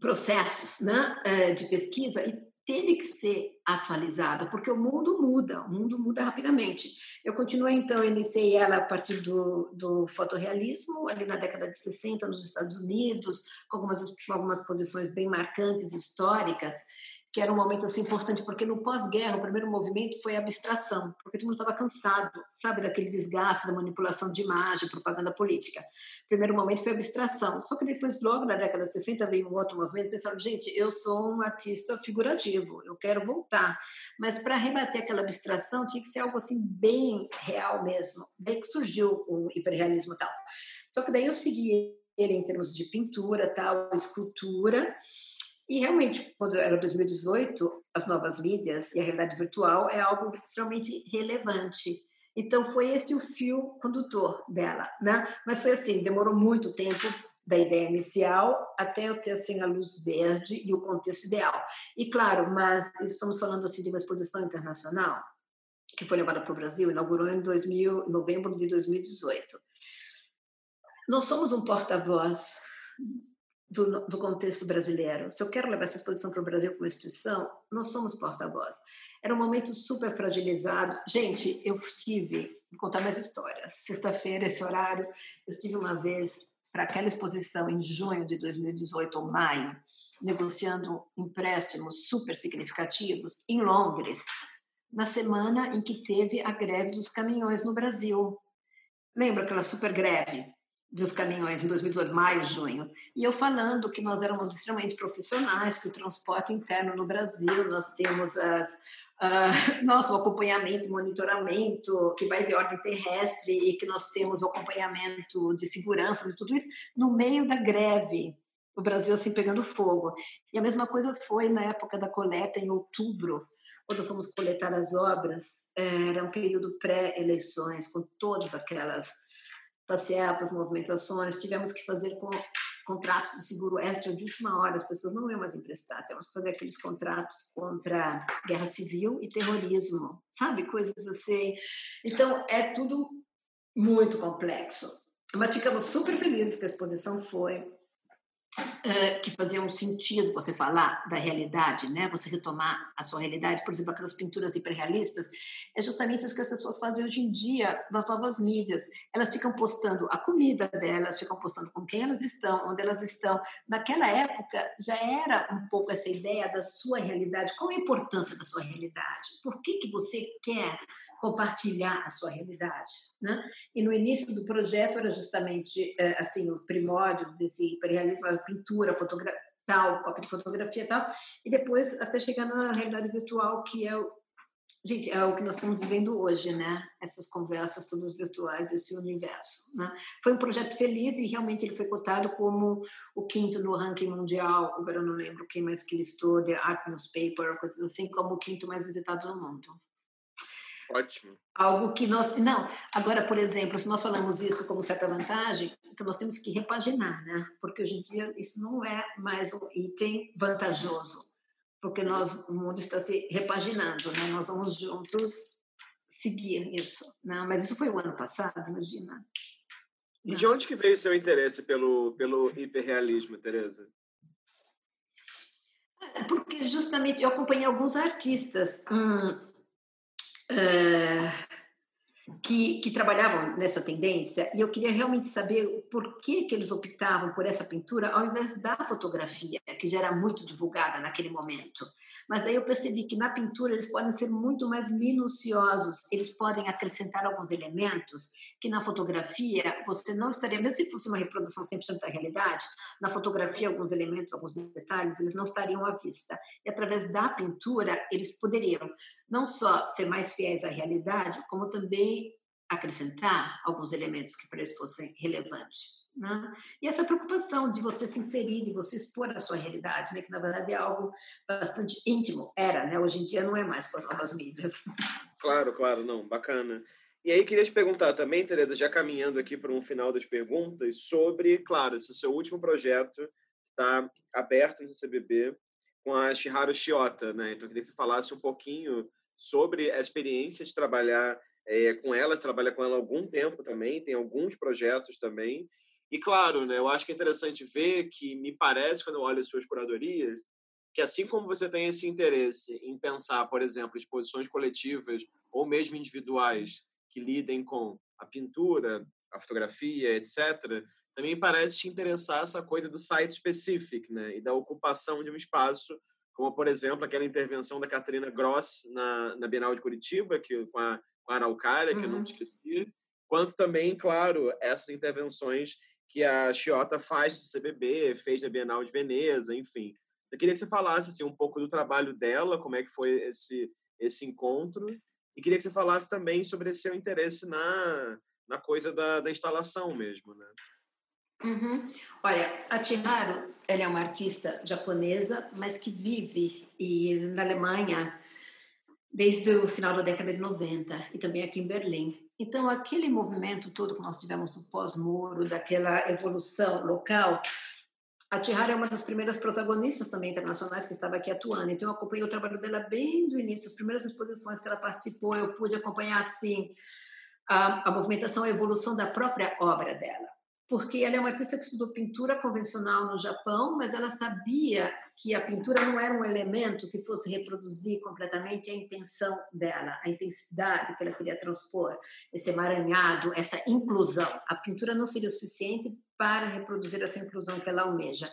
Speaker 2: processos né, eh, de pesquisa e teve que ser atualizada, porque o mundo muda, o mundo muda rapidamente. Eu continuei, então, iniciei ela a partir do, do fotorrealismo, ali na década de 60, nos Estados Unidos, com algumas, algumas posições bem marcantes, históricas, que era um momento assim importante, porque no pós-guerra, o primeiro movimento foi a abstração, porque todo mundo estava cansado, sabe, daquele desgaste da manipulação de imagem, propaganda política. O primeiro momento foi a abstração. Só que depois, logo na década de 60, veio um outro movimento, pensaram, gente, eu sou um artista figurativo, eu quero voltar. Mas para rebater aquela abstração, tinha que ser algo assim bem real mesmo. Daí que surgiu o hiperrealismo e tal. Só que daí eu segui ele em termos de pintura, tal, escultura, e realmente, quando era 2018, as novas mídias e a realidade virtual é algo extremamente relevante. Então foi esse o fio condutor dela, né? Mas foi assim, demorou muito tempo da ideia inicial até eu ter assim a luz verde e o contexto ideal. E claro, mas estamos falando assim de uma exposição internacional que foi levada para o Brasil, inaugurou em 2000, novembro de 2018. Nós somos um porta-voz do, do, contexto brasileiro. Se eu quero levar essa exposição para o Brasil como instituição, nós somos porta-voz. Era um momento super fragilizado. Gente, eu tive, vou contar mais histórias. Sexta-feira, esse horário, eu estive uma vez para aquela exposição em junho de 2018 ou maio, negociando empréstimos super significativos em Londres, na semana em que teve a greve dos caminhões no Brasil. Lembra aquela super greve? Dos caminhões em 2018, maio, junho, e eu falando que nós éramos extremamente profissionais, que o transporte interno no Brasil, nós temos as, uh, nosso acompanhamento, monitoramento, que vai de ordem terrestre, e que nós temos o acompanhamento de seguranças e tudo isso, no meio da greve, o Brasil assim pegando fogo. E a mesma coisa foi na época da coleta, em outubro, quando fomos coletar as obras, era um período pré-eleições, com todas aquelas passeatas, movimentações, tivemos que fazer com, contratos de seguro extra de última hora, as pessoas não iam mais emprestar, tivemos que fazer aqueles contratos contra guerra civil e terrorismo, sabe? Coisas assim. Então, é tudo muito complexo. Mas ficamos super felizes que a exposição foi uh, que fazia um sentido você falar da realidade, né? Você retomar a sua realidade, por exemplo, aquelas pinturas hiperrealistas, é justamente isso que as pessoas fazem hoje em dia nas novas mídias. Elas ficam postando a comida delas, ficam postando com quem elas estão, onde elas estão. Naquela época já era um pouco essa ideia da sua realidade. Qual a importância da sua realidade? Por que que você quer compartilhar a sua realidade. Né? E no início do projeto era justamente eh, assim o primórdio desse hiperrealismo, a pintura, fotografia, tal, cópia de fotografia e tal, e depois até chegar na realidade virtual, que é o Gente, é o que nós estamos vivendo hoje, né? Essas conversas todas virtuais, esse universo. Né? Foi um projeto feliz e realmente ele foi cotado como o quinto no ranking mundial. Agora eu não lembro quem mais que listou, The Art Newspaper, coisas assim, como o quinto mais visitado no mundo.
Speaker 1: Ótimo.
Speaker 2: Algo que nós. Não, agora, por exemplo, se nós falamos isso como certa vantagem, então nós temos que repaginar, né? Porque hoje em dia isso não é mais um item vantajoso, porque nós, o mundo está se repaginando, né? Nós vamos juntos seguir isso, né? Mas isso foi o ano passado, imagina.
Speaker 1: E de onde que veio o seu interesse pelo, pelo hiperrealismo, Tereza?
Speaker 2: É, porque justamente eu acompanhei alguns artistas. Hum, que, que, trabalhavam nessa tendência e eu queria realmente saber por que, que eles optavam por essa pintura ao invés da fotografia, que já era muito divulgada naquele momento. Mas aí eu percebi que na pintura eles podem ser muito mais minuciosos, eles podem acrescentar alguns elementos que na fotografia você não estaria, mesmo se fosse uma reprodução 100% da realidade, na fotografia alguns elementos, alguns detalhes, eles não estariam à vista. E através da pintura eles poderiam não só ser mais fiéis à realidade, como também acrescentar alguns elementos que para eles fossem relevantes. Né? E essa preocupação de você se inserir, de você expor a sua realidade, né? que na verdade é algo bastante íntimo, era, né? hoje em dia não é mais com as novas mídias.
Speaker 1: Claro, claro, não, bacana. E aí queria te perguntar também, Tereza, já caminhando aqui para um final das perguntas, sobre, claro, esse seu último projeto está aberto no CBB com a Shiharu Shiota, né? Então queria que você falasse um pouquinho sobre a experiência de trabalhar é, com ela, trabalha com ela há algum tempo também, tem alguns projetos também, e claro, né, eu acho que é interessante ver que me parece, quando eu olho as suas curadorias, que assim como você tem esse interesse em pensar, por exemplo, exposições coletivas ou mesmo individuais que lidem com a pintura, a fotografia, etc., também parece te interessar essa coisa do site specific, né, e da ocupação de um espaço como, por exemplo, aquela intervenção da Catarina Gross na, na Bienal de Curitiba, que, com, a, com a Araucária, que uhum. eu não uhum. esqueci, quanto também, claro, essas intervenções que a Chiota faz no CBB, fez na Bienal de Veneza, enfim. Eu queria que você falasse assim, um pouco do trabalho dela, como é que foi esse, esse encontro, e queria que você falasse também sobre esse seu interesse na, na coisa da, da instalação mesmo, né?
Speaker 2: Uhum. Olha, a Chiharu, ela é uma artista japonesa, mas que vive e, na Alemanha desde o final da década de 90 e também aqui em Berlim. Então, aquele movimento todo que nós tivemos do pós-muro, daquela evolução local, a Chiharu é uma das primeiras protagonistas também internacionais que estava aqui atuando. Então, eu acompanhei o trabalho dela bem do início, as primeiras exposições que ela participou, eu pude acompanhar, assim, a, a movimentação, a evolução da própria obra dela porque ela é uma artista que estudou pintura convencional no Japão, mas ela sabia que a pintura não era um elemento que fosse reproduzir completamente a intenção dela, a intensidade que ela queria transpor, esse emaranhado, essa inclusão. A pintura não seria o suficiente para reproduzir essa inclusão que ela almeja.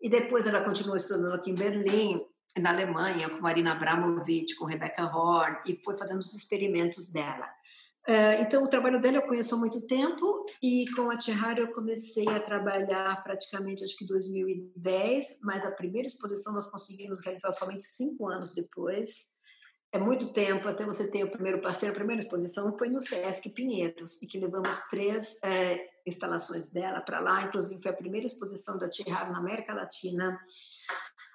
Speaker 2: E depois ela continuou estudando aqui em Berlim, na Alemanha, com Marina Abramovic, com Rebecca Horn, e foi fazendo os experimentos dela. É, então, o trabalho dela eu conheço há muito tempo e com a Tihara eu comecei a trabalhar praticamente, acho que 2010, mas a primeira exposição nós conseguimos realizar somente cinco anos depois. É muito tempo até você ter o primeiro parceiro. A primeira exposição foi no Sesc Pinheiros e que levamos três é, instalações dela para lá. Inclusive, foi a primeira exposição da Tihara na América Latina.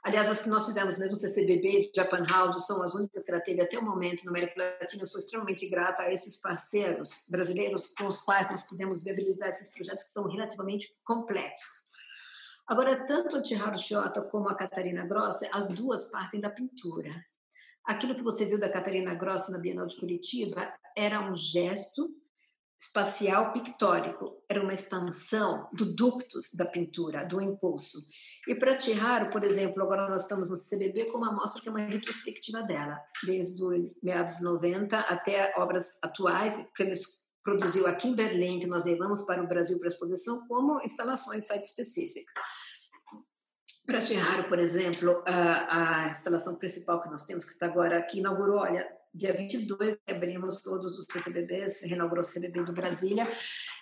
Speaker 2: Aliás, as que nós fizemos, mesmo CCBB, Japan House, são as únicas que ela teve até o momento na América Latina. Eu sou extremamente grata a esses parceiros brasileiros com os quais nós pudemos viabilizar esses projetos que são relativamente complexos. Agora, tanto a Chiharu Shiota como a Catarina Grossi, as duas partem da pintura. Aquilo que você viu da Catarina Grossi na Bienal de Curitiba era um gesto espacial pictórico, era uma expansão do ductus da pintura, do impulso. E para Tiharo, por exemplo, agora nós estamos no CBB com uma mostra que é uma retrospectiva dela, desde os meados de 90 até obras atuais, que eles produziu aqui em Berlim, que nós levamos para o Brasil para exposição, como instalações site-específicas. Para Tiharo, por exemplo, a, a instalação principal que nós temos, que está agora aqui, inaugurou, olha, dia 22, abrimos todos os CCBBs, reinaugurou o CCBB de Brasília.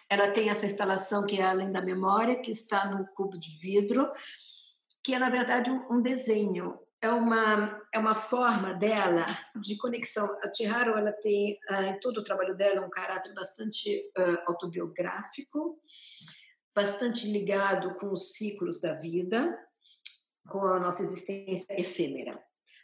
Speaker 2: Ela tem essa instalação que é Além da Memória, que está no cubo de vidro, que é, na verdade, um, desenho. É uma, é uma forma dela de conexão. A Chiharo, ela tem, uh, em todo o trabalho dela, um caráter bastante uh, autobiográfico, bastante ligado com os ciclos da vida, com a nossa existência efêmera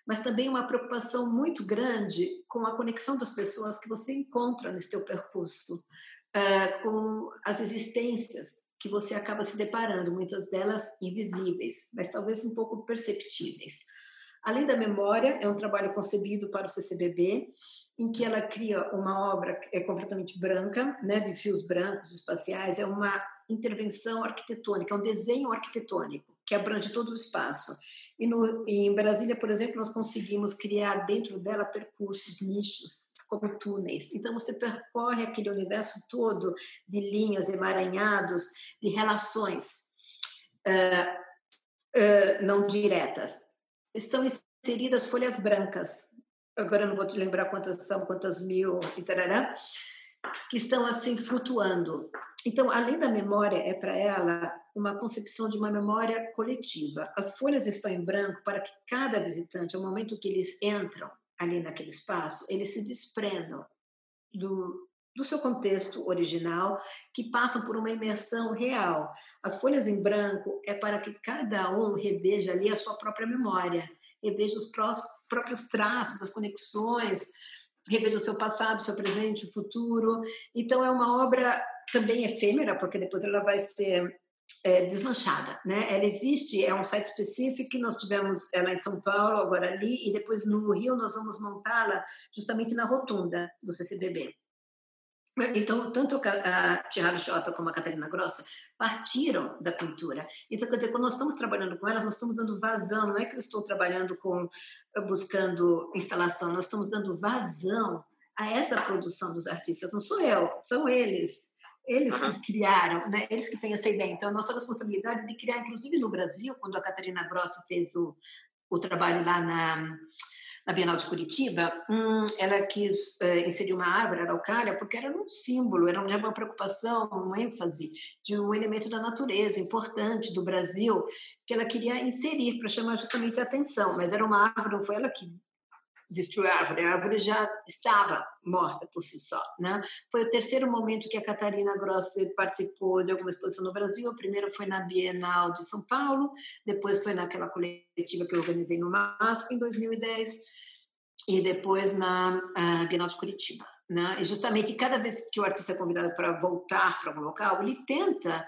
Speaker 2: mas também uma preocupação muito grande com a conexão das pessoas que você encontra nesse seu percurso, uh, com as existências que você acaba se deparando, muitas delas invisíveis, mas talvez um pouco perceptíveis. Além da memória, é um trabalho concebido para o CCBB, em que ela cria uma obra que é completamente branca, né, de fios brancos espaciais, é uma intervenção arquitetônica, é um desenho arquitetônico que abrange todo o espaço. E no, em Brasília, por exemplo, nós conseguimos criar dentro dela percursos, nichos, como túneis. Então, você percorre aquele universo todo de linhas, emaranhados, de relações uh, uh, não diretas. Estão inseridas folhas brancas, agora não vou te lembrar quantas são, quantas mil e tarará, que estão assim flutuando. Então, além da memória, é para ela uma concepção de uma memória coletiva. As folhas estão em branco para que cada visitante, ao momento que eles entram ali naquele espaço, eles se desprendam do, do seu contexto original, que passam por uma imersão real. As folhas em branco é para que cada um reveja ali a sua própria memória, reveja os próprios traços, as conexões, reveja o seu passado, o seu presente, o futuro. Então, é uma obra também efêmera, porque depois ela vai ser é, desmanchada, né? Ela existe, é um site específico que nós tivemos ela em São Paulo, agora ali, e depois no Rio nós vamos montá-la justamente na rotunda do CCBB. Então, tanto a Tiago Jota como a Catarina Grossa partiram da pintura. Então, quer dizer, quando nós estamos trabalhando com elas, nós estamos dando vazão. Não é que eu estou trabalhando com, buscando instalação, nós estamos dando vazão a essa produção dos artistas. Não sou eu, são eles. Eles que criaram, né? eles que têm essa ideia. Então, a nossa responsabilidade é de criar, inclusive no Brasil, quando a Catarina Grossi fez o, o trabalho lá na, na Bienal de Curitiba, hum, ela quis uh, inserir uma árvore, a araucária, porque era um símbolo, era uma preocupação, uma ênfase de um elemento da natureza importante do Brasil, que ela queria inserir para chamar justamente a atenção, mas era uma árvore, não foi ela que destruiu a árvore, a árvore já estava morta por si só. Né? Foi o terceiro momento que a Catarina Grossi participou de alguma exposição no Brasil. O primeiro foi na Bienal de São Paulo, depois foi naquela coletiva que eu organizei no MASP em 2010 e depois na Bienal de Curitiba. Né? E justamente cada vez que o artista é convidado para voltar para algum local, ele tenta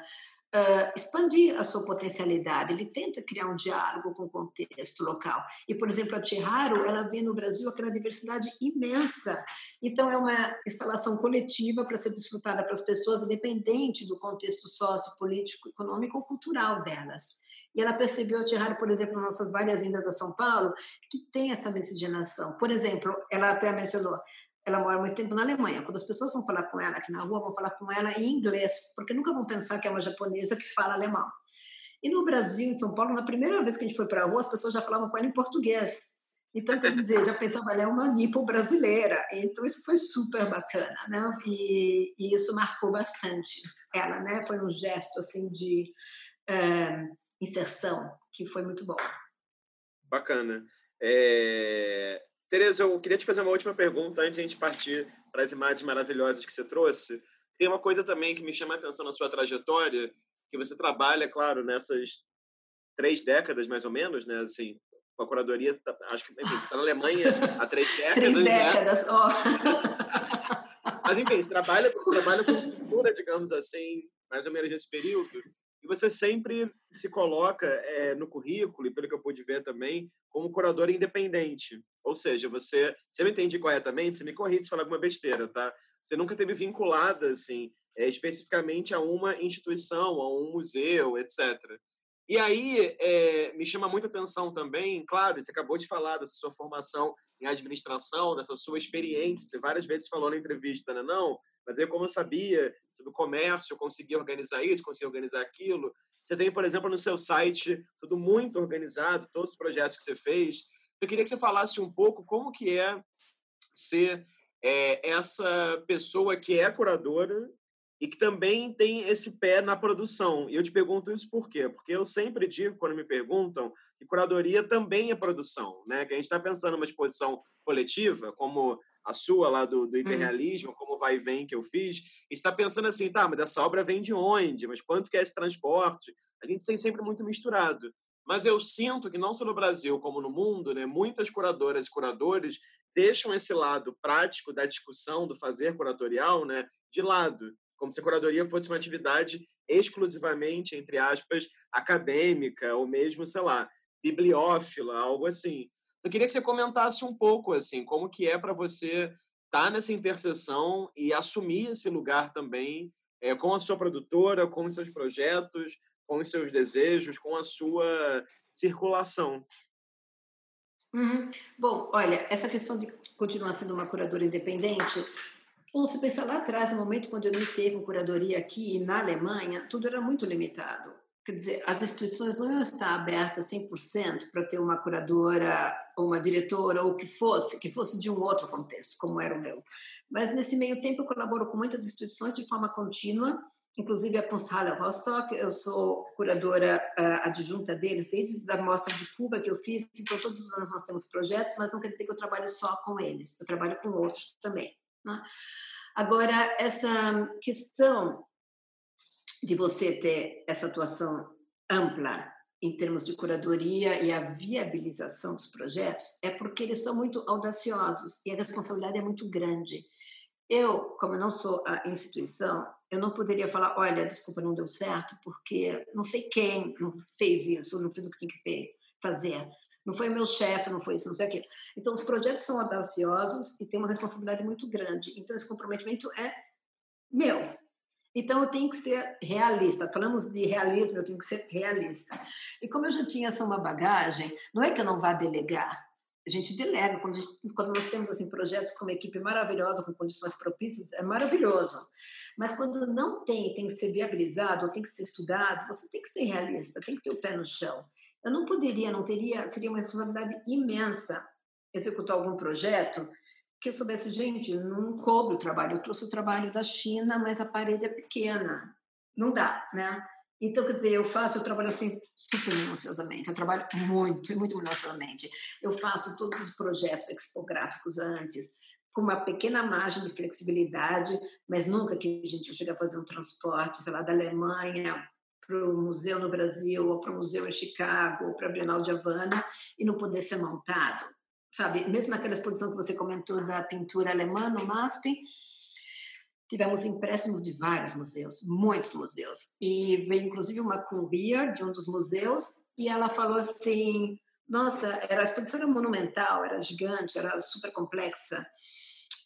Speaker 2: uh, expandir a sua potencialidade, ele tenta criar um diálogo com o contexto local. E, por exemplo, a Chiharo, ela vê no Brasil aquela diversidade imensa. Então, é uma instalação coletiva para ser desfrutada para as pessoas, independente do contexto sociopolítico, econômico ou cultural delas. E ela percebeu, a Chiharo, por exemplo, nossas várias vindas a São Paulo, que tem essa miscigenação. Por exemplo, ela até mencionou, ela mora muito tempo na Alemanha. Quando as pessoas vão falar com ela aqui na rua, vão falar com ela em inglês, porque nunca vão pensar que é uma japonesa que fala alemão. E no Brasil, em São Paulo, na primeira vez que a gente foi para a rua, as pessoas já falavam com ela em português. Então, quer dizer, já pensava, ela é uma nipo brasileira. Então, isso foi super bacana, né? E, e, isso marcou bastante ela, né? Foi um gesto, assim, de é, inserção que foi muito bom.
Speaker 1: Bacana. É, Tereza, eu queria te fazer uma última pergunta antes de a gente partir para as imagens maravilhosas que você trouxe. Tem uma coisa também que me chama a atenção na sua trajetória, que você trabalha, claro, nessas três décadas, mais ou menos, né? Assim, com a curadoria, tá, acho que, enfim, está na Alemanha há três décadas.
Speaker 2: três né? décadas, ó.
Speaker 1: Oh. Mas, enfim, você trabalha, você trabalha com cultura, digamos assim, mais ou menos nesse período. Você sempre se coloca é, no currículo, e pelo que eu pude ver também, como curador independente. Ou seja, você, se eu entendi corretamente, você me corrige se falar alguma besteira, tá? Você nunca teve vinculada, assim, é, especificamente a uma instituição, a um museu, etc. E aí, é, me chama muita atenção também, claro, você acabou de falar dessa sua formação em administração, dessa sua experiência, você várias vezes falou na entrevista, né? Não, mas aí, como eu sabia sobre o comércio, eu consegui organizar isso, consegui organizar aquilo. Você tem, por exemplo, no seu site tudo muito organizado, todos os projetos que você fez. Eu queria que você falasse um pouco como que é ser é, essa pessoa que é curadora e que também tem esse pé na produção. E eu te pergunto isso por quê? Porque eu sempre digo, quando me perguntam, que curadoria também é produção, né? Que a gente está pensando numa exposição coletiva, como a sua lá do, do uhum. hiperrealismo, como vai e vem que eu fiz, e está pensando assim, tá, mas essa obra vem de onde? Mas quanto que é esse transporte? A gente tem sempre muito misturado. Mas eu sinto que não só no Brasil como no mundo, né, muitas curadoras e curadores deixam esse lado prático da discussão, do fazer curatorial, né, de lado, como se a curadoria fosse uma atividade exclusivamente, entre aspas, acadêmica ou mesmo, sei lá, bibliófila, algo assim. Eu queria que você comentasse um pouco assim, como que é para você estar tá nessa interseção e assumir esse lugar também é, com a sua produtora, com os seus projetos, com os seus desejos, com a sua circulação.
Speaker 2: Uhum. Bom, olha, essa questão de continuar sendo uma curadora independente, bom, se pensar lá atrás, no momento quando eu iniciei com curadoria aqui na Alemanha, tudo era muito limitado. Quer dizer, as instituições não iam estar abertas 100% para ter uma curadora ou uma diretora ou o que fosse, que fosse de um outro contexto, como era o meu. Mas nesse meio tempo eu colaboro com muitas instituições de forma contínua, inclusive a Kunsthalle Rostock, eu sou curadora uh, adjunta deles desde a mostra de Cuba que eu fiz, então todos os anos nós temos projetos, mas não quer dizer que eu trabalho só com eles, eu trabalho com outros também. Né? Agora, essa questão de você ter essa atuação ampla em termos de curadoria e a viabilização dos projetos é porque eles são muito audaciosos e a responsabilidade é muito grande. Eu, como eu não sou a instituição, eu não poderia falar, olha, desculpa, não deu certo, porque não sei quem fez isso, não fez o que tinha que fazer. Não foi meu chefe, não foi isso, não sei aquilo. Então, os projetos são audaciosos e têm uma responsabilidade muito grande. Então, esse comprometimento é meu, então, eu tenho que ser realista. Falamos de realismo, eu tenho que ser realista. E como eu já tinha essa uma bagagem, não é que eu não vá delegar. A gente delega. Quando, gente, quando nós temos assim, projetos com uma equipe maravilhosa, com condições propícias, é maravilhoso. Mas quando não tem, tem que ser viabilizado, ou tem que ser estudado, você tem que ser realista, tem que ter o pé no chão. Eu não poderia, não teria, seria uma responsabilidade imensa executar algum projeto que eu soubesse, gente, não coube o trabalho. Eu trouxe o trabalho da China, mas a parede é pequena. Não dá, né? Então, quer dizer, eu faço, eu trabalho assim super minuciosamente, eu trabalho muito, muito minuciosamente. Eu faço todos os projetos expográficos antes, com uma pequena margem de flexibilidade, mas nunca que a gente chega a fazer um transporte, sei lá, da Alemanha para o museu no Brasil, ou para o museu em Chicago, ou para a Bienal de Havana, e não poder ser montado. Sabe, mesmo naquela exposição que você comentou da pintura alemã no MASP, tivemos empréstimos de vários museus, muitos museus. E veio inclusive uma courier de um dos museus, e ela falou assim: Nossa, era, a exposição era monumental, era gigante, era super complexa.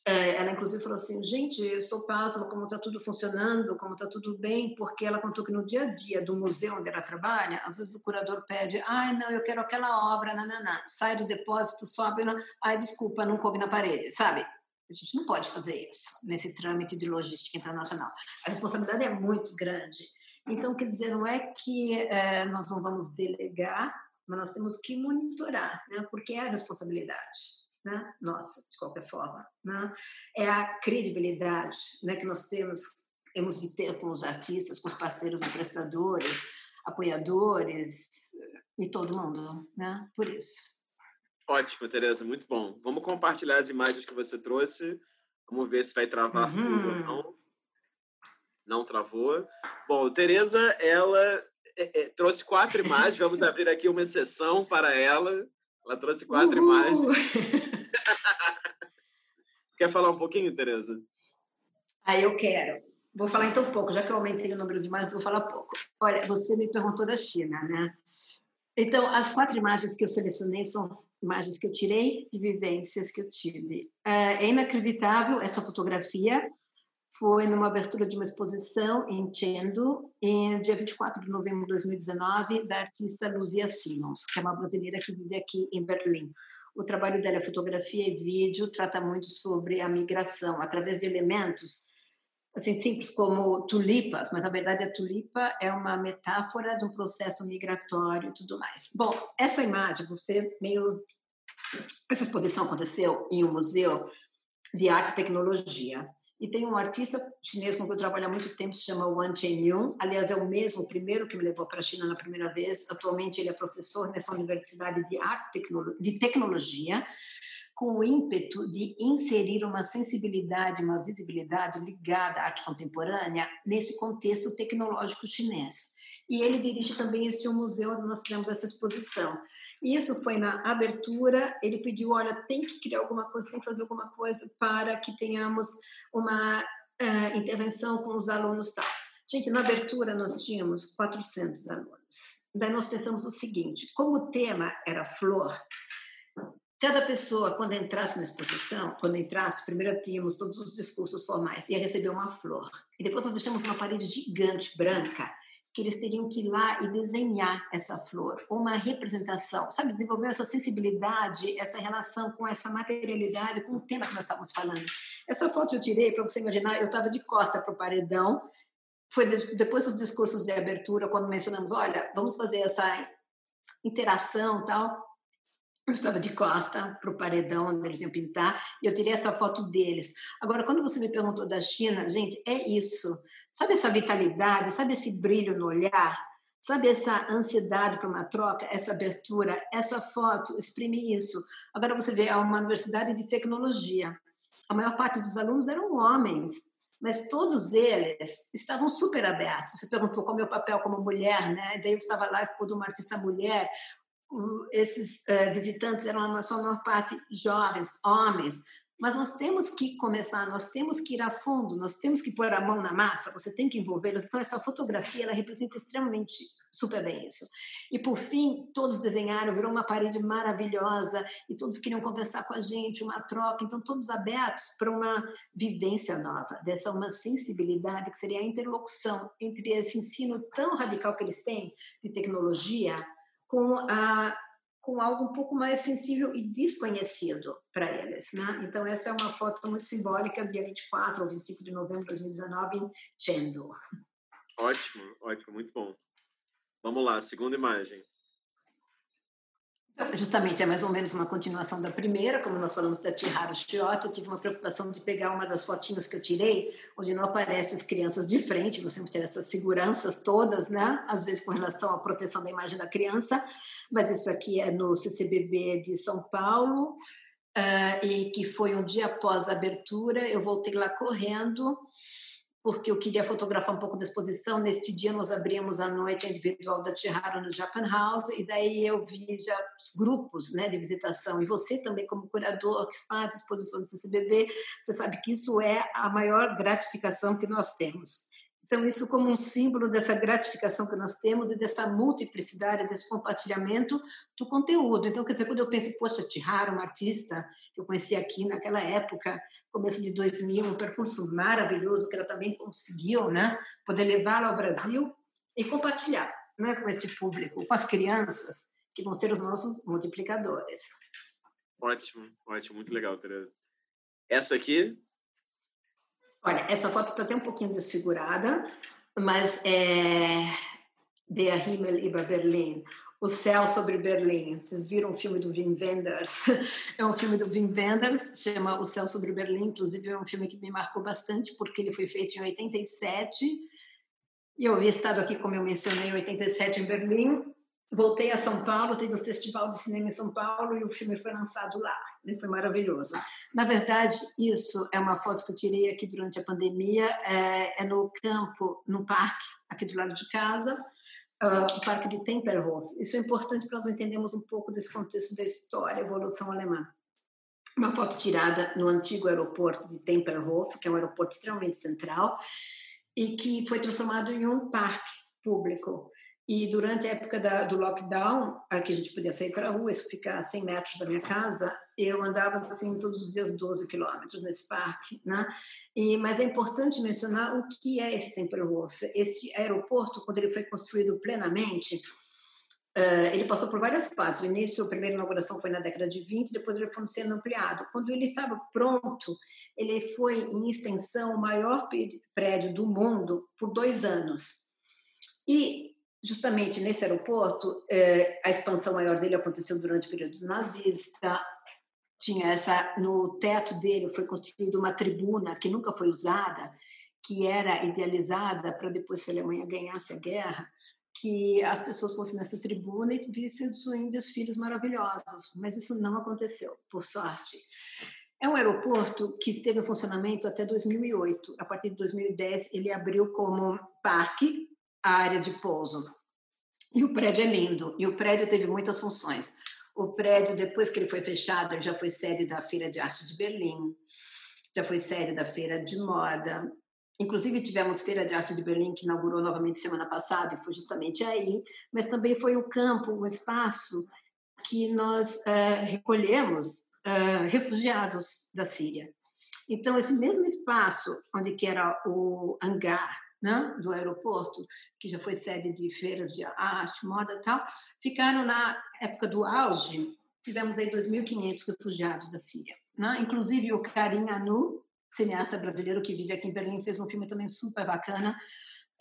Speaker 2: É, ela inclusive falou assim, gente, eu estou pasma como está tudo funcionando, como está tudo bem, porque ela contou que no dia a dia do museu onde ela trabalha, às vezes o curador pede, ai não, eu quero aquela obra, nananã, sai do depósito, sobe, na... ai desculpa, não coube na parede, sabe? A gente não pode fazer isso nesse trâmite de logística internacional. A responsabilidade é muito grande. Então, quer dizer, não é que é, nós não vamos delegar, mas nós temos que monitorar, né? porque é a responsabilidade né? nossa, de qualquer forma. Né? É a credibilidade né, que nós temos, temos de ter com os artistas, com os parceiros emprestadores, apoiadores e todo mundo, né? por isso.
Speaker 1: Ótimo, Tereza, muito bom. Vamos compartilhar as imagens que você trouxe. Vamos ver se vai travar uhum. tudo ou não. Não travou. Bom, Tereza, ela é, é, trouxe quatro imagens. Vamos abrir aqui uma exceção para ela. Ela trouxe quatro Uhul. imagens. Quer falar um pouquinho, Tereza?
Speaker 2: Ah, eu quero. Vou falar então pouco, já que eu aumentei o número de imagens, vou falar pouco. Olha, você me perguntou da China, né? Então, as quatro imagens que eu selecionei são imagens que eu tirei de vivências que eu tive. É, é inacreditável essa fotografia. Foi numa abertura de uma exposição em Chengdu, em dia 24 de novembro de 2019, da artista Luzia Simons, que é uma brasileira que vive aqui em Berlim. O trabalho dela é fotografia e vídeo, trata muito sobre a migração, através de elementos assim simples como tulipas, mas na verdade a tulipa é uma metáfora de um processo migratório e tudo mais. Bom, essa imagem, você meio essa exposição aconteceu em um museu de arte e tecnologia. E tem um artista chinês com quem eu trabalho há muito tempo, se chama Wang Chenyun. Aliás, é o mesmo, o primeiro que me levou para a China na primeira vez. Atualmente, ele é professor nessa Universidade de Arte de Tecnologia, com o ímpeto de inserir uma sensibilidade, uma visibilidade ligada à arte contemporânea nesse contexto tecnológico chinês. E ele dirige também este museu onde nós fizemos essa exposição. Isso foi na abertura. Ele pediu: olha, tem que criar alguma coisa, tem que fazer alguma coisa para que tenhamos uma uh, intervenção com os alunos tal. Gente, na abertura nós tínhamos 400 alunos. Daí nós pensamos o seguinte: como o tema era flor, cada pessoa, quando entrasse na exposição, quando entrasse, primeiro tínhamos todos os discursos formais, ia receber uma flor. E depois nós deixamos uma parede gigante, branca, que eles teriam que ir lá e desenhar essa flor, uma representação, sabe, desenvolver essa sensibilidade, essa relação com essa materialidade, com o tema que nós estávamos falando. Essa foto eu tirei para você imaginar, eu estava de costa para o paredão, foi depois dos discursos de abertura, quando mencionamos, olha, vamos fazer essa interação tal, eu estava de costa para o paredão onde eles iam pintar e eu tirei essa foto deles. Agora, quando você me perguntou da China, gente, é isso. Sabe essa vitalidade, sabe esse brilho no olhar, sabe essa ansiedade para uma troca, essa abertura, essa foto exprime isso. Agora você vê, é uma universidade de tecnologia. A maior parte dos alunos eram homens, mas todos eles estavam super abertos. Você perguntou qual é o meu papel como mulher, né? Daí eu estava lá expondo uma artista mulher. Esses uh, visitantes eram, na sua maior parte, jovens, homens, mas nós temos que começar, nós temos que ir a fundo, nós temos que pôr a mão na massa, você tem que envolver. Então, essa fotografia, ela representa extremamente super bem isso. E, por fim, todos desenharam, virou uma parede maravilhosa, e todos queriam conversar com a gente, uma troca. Então, todos abertos para uma vivência nova, dessa uma sensibilidade que seria a interlocução entre esse ensino tão radical que eles têm de tecnologia com a com algo um pouco mais sensível e desconhecido para eles. Né? Então, essa é uma foto muito simbólica, dia 24 ou 25 de novembro de 2019, em Chengdu.
Speaker 1: Ótimo, ótimo, muito bom. Vamos lá, segunda imagem.
Speaker 2: justamente é mais ou menos uma continuação da primeira, como nós falamos da Chiharu Shiota, eu tive uma preocupação de pegar uma das fotinhas que eu tirei, onde não aparecem as crianças de frente, nós temos que ter essas seguranças todas, né? Às vezes com relação à proteção da imagem da criança, mas isso aqui é no CCBB de São Paulo, uh, e que foi um dia após a abertura, eu voltei lá correndo, porque eu queria fotografar um pouco da exposição. Neste dia nós abrimos a noite individual da Chiharu no Japan House e daí eu vi já os grupos né, de visitação. E você também como curador que faz exposição de CCBB, você sabe que isso é a maior gratificação que nós temos. Então, isso como um símbolo dessa gratificação que nós temos e dessa multiplicidade, desse compartilhamento do conteúdo. Então, quer dizer, quando eu penso, poxa, Tihara, uma artista que eu conheci aqui naquela época, começo de 2000, um percurso maravilhoso que ela também conseguiu, né? Poder levá-lo ao Brasil e compartilhar né, com este público, com as crianças, que vão ser os nossos multiplicadores.
Speaker 1: Ótimo, ótimo, muito legal, Tereza. Essa aqui
Speaker 2: Olha, essa foto está até um pouquinho desfigurada, mas é Der Himmel über Berlin, O Céu sobre Berlim. Vocês viram o filme do Wim Wenders? É um filme do Wim Wenders, chama O Céu sobre Berlim. Inclusive, é um filme que me marcou bastante, porque ele foi feito em 87. E eu havia estado aqui, como eu mencionei, em 87 em Berlim. Voltei a São Paulo, teve o Festival de Cinema em São Paulo e o filme foi lançado lá. Foi maravilhoso. Na verdade, isso é uma foto que eu tirei aqui durante a pandemia. É, é no campo, no parque, aqui do lado de casa, uh, o Parque de Tempelhof. Isso é importante para nós entendermos um pouco desse contexto da história, evolução alemã. Uma foto tirada no antigo aeroporto de Tempelhof, que é um aeroporto extremamente central, e que foi transformado em um parque público. E durante a época da, do lockdown, que a gente podia sair para a rua, isso fica a 100 metros da minha casa, eu andava assim todos os dias 12 quilômetros nesse parque, né? E, mas é importante mencionar o que é esse Tempelhof. Esse aeroporto, quando ele foi construído plenamente, uh, ele passou por várias fases. O início, a primeira inauguração foi na década de 20, depois ele foi sendo ampliado. Quando ele estava pronto, ele foi em extensão o maior prédio do mundo por dois anos. E justamente nesse aeroporto, é, a expansão maior dele aconteceu durante o período nazista. Tinha essa no teto dele foi construída uma tribuna que nunca foi usada, que era idealizada para depois se a Alemanha ganhasse a guerra, que as pessoas fossem nessa tribuna e vissem desfiles maravilhosos. Mas isso não aconteceu, por sorte. É um aeroporto que esteve em funcionamento até 2008. A partir de 2010, ele abriu como parque a área de pouso. E o prédio é lindo, e o prédio teve muitas funções. O prédio, depois que ele foi fechado, já foi sede da Feira de Arte de Berlim, já foi sede da Feira de Moda. Inclusive, tivemos Feira de Arte de Berlim, que inaugurou novamente semana passada, e foi justamente aí, mas também foi o campo, o espaço que nós uh, recolhemos uh, refugiados da Síria. Então, esse mesmo espaço onde que era o hangar né, do aeroporto, que já foi sede de feiras de arte, moda e tal, ficaram na época do auge, tivemos aí 2.500 refugiados da Síria. Né? Inclusive o Karim Anu, cineasta brasileiro que vive aqui em Berlim, fez um filme também super bacana,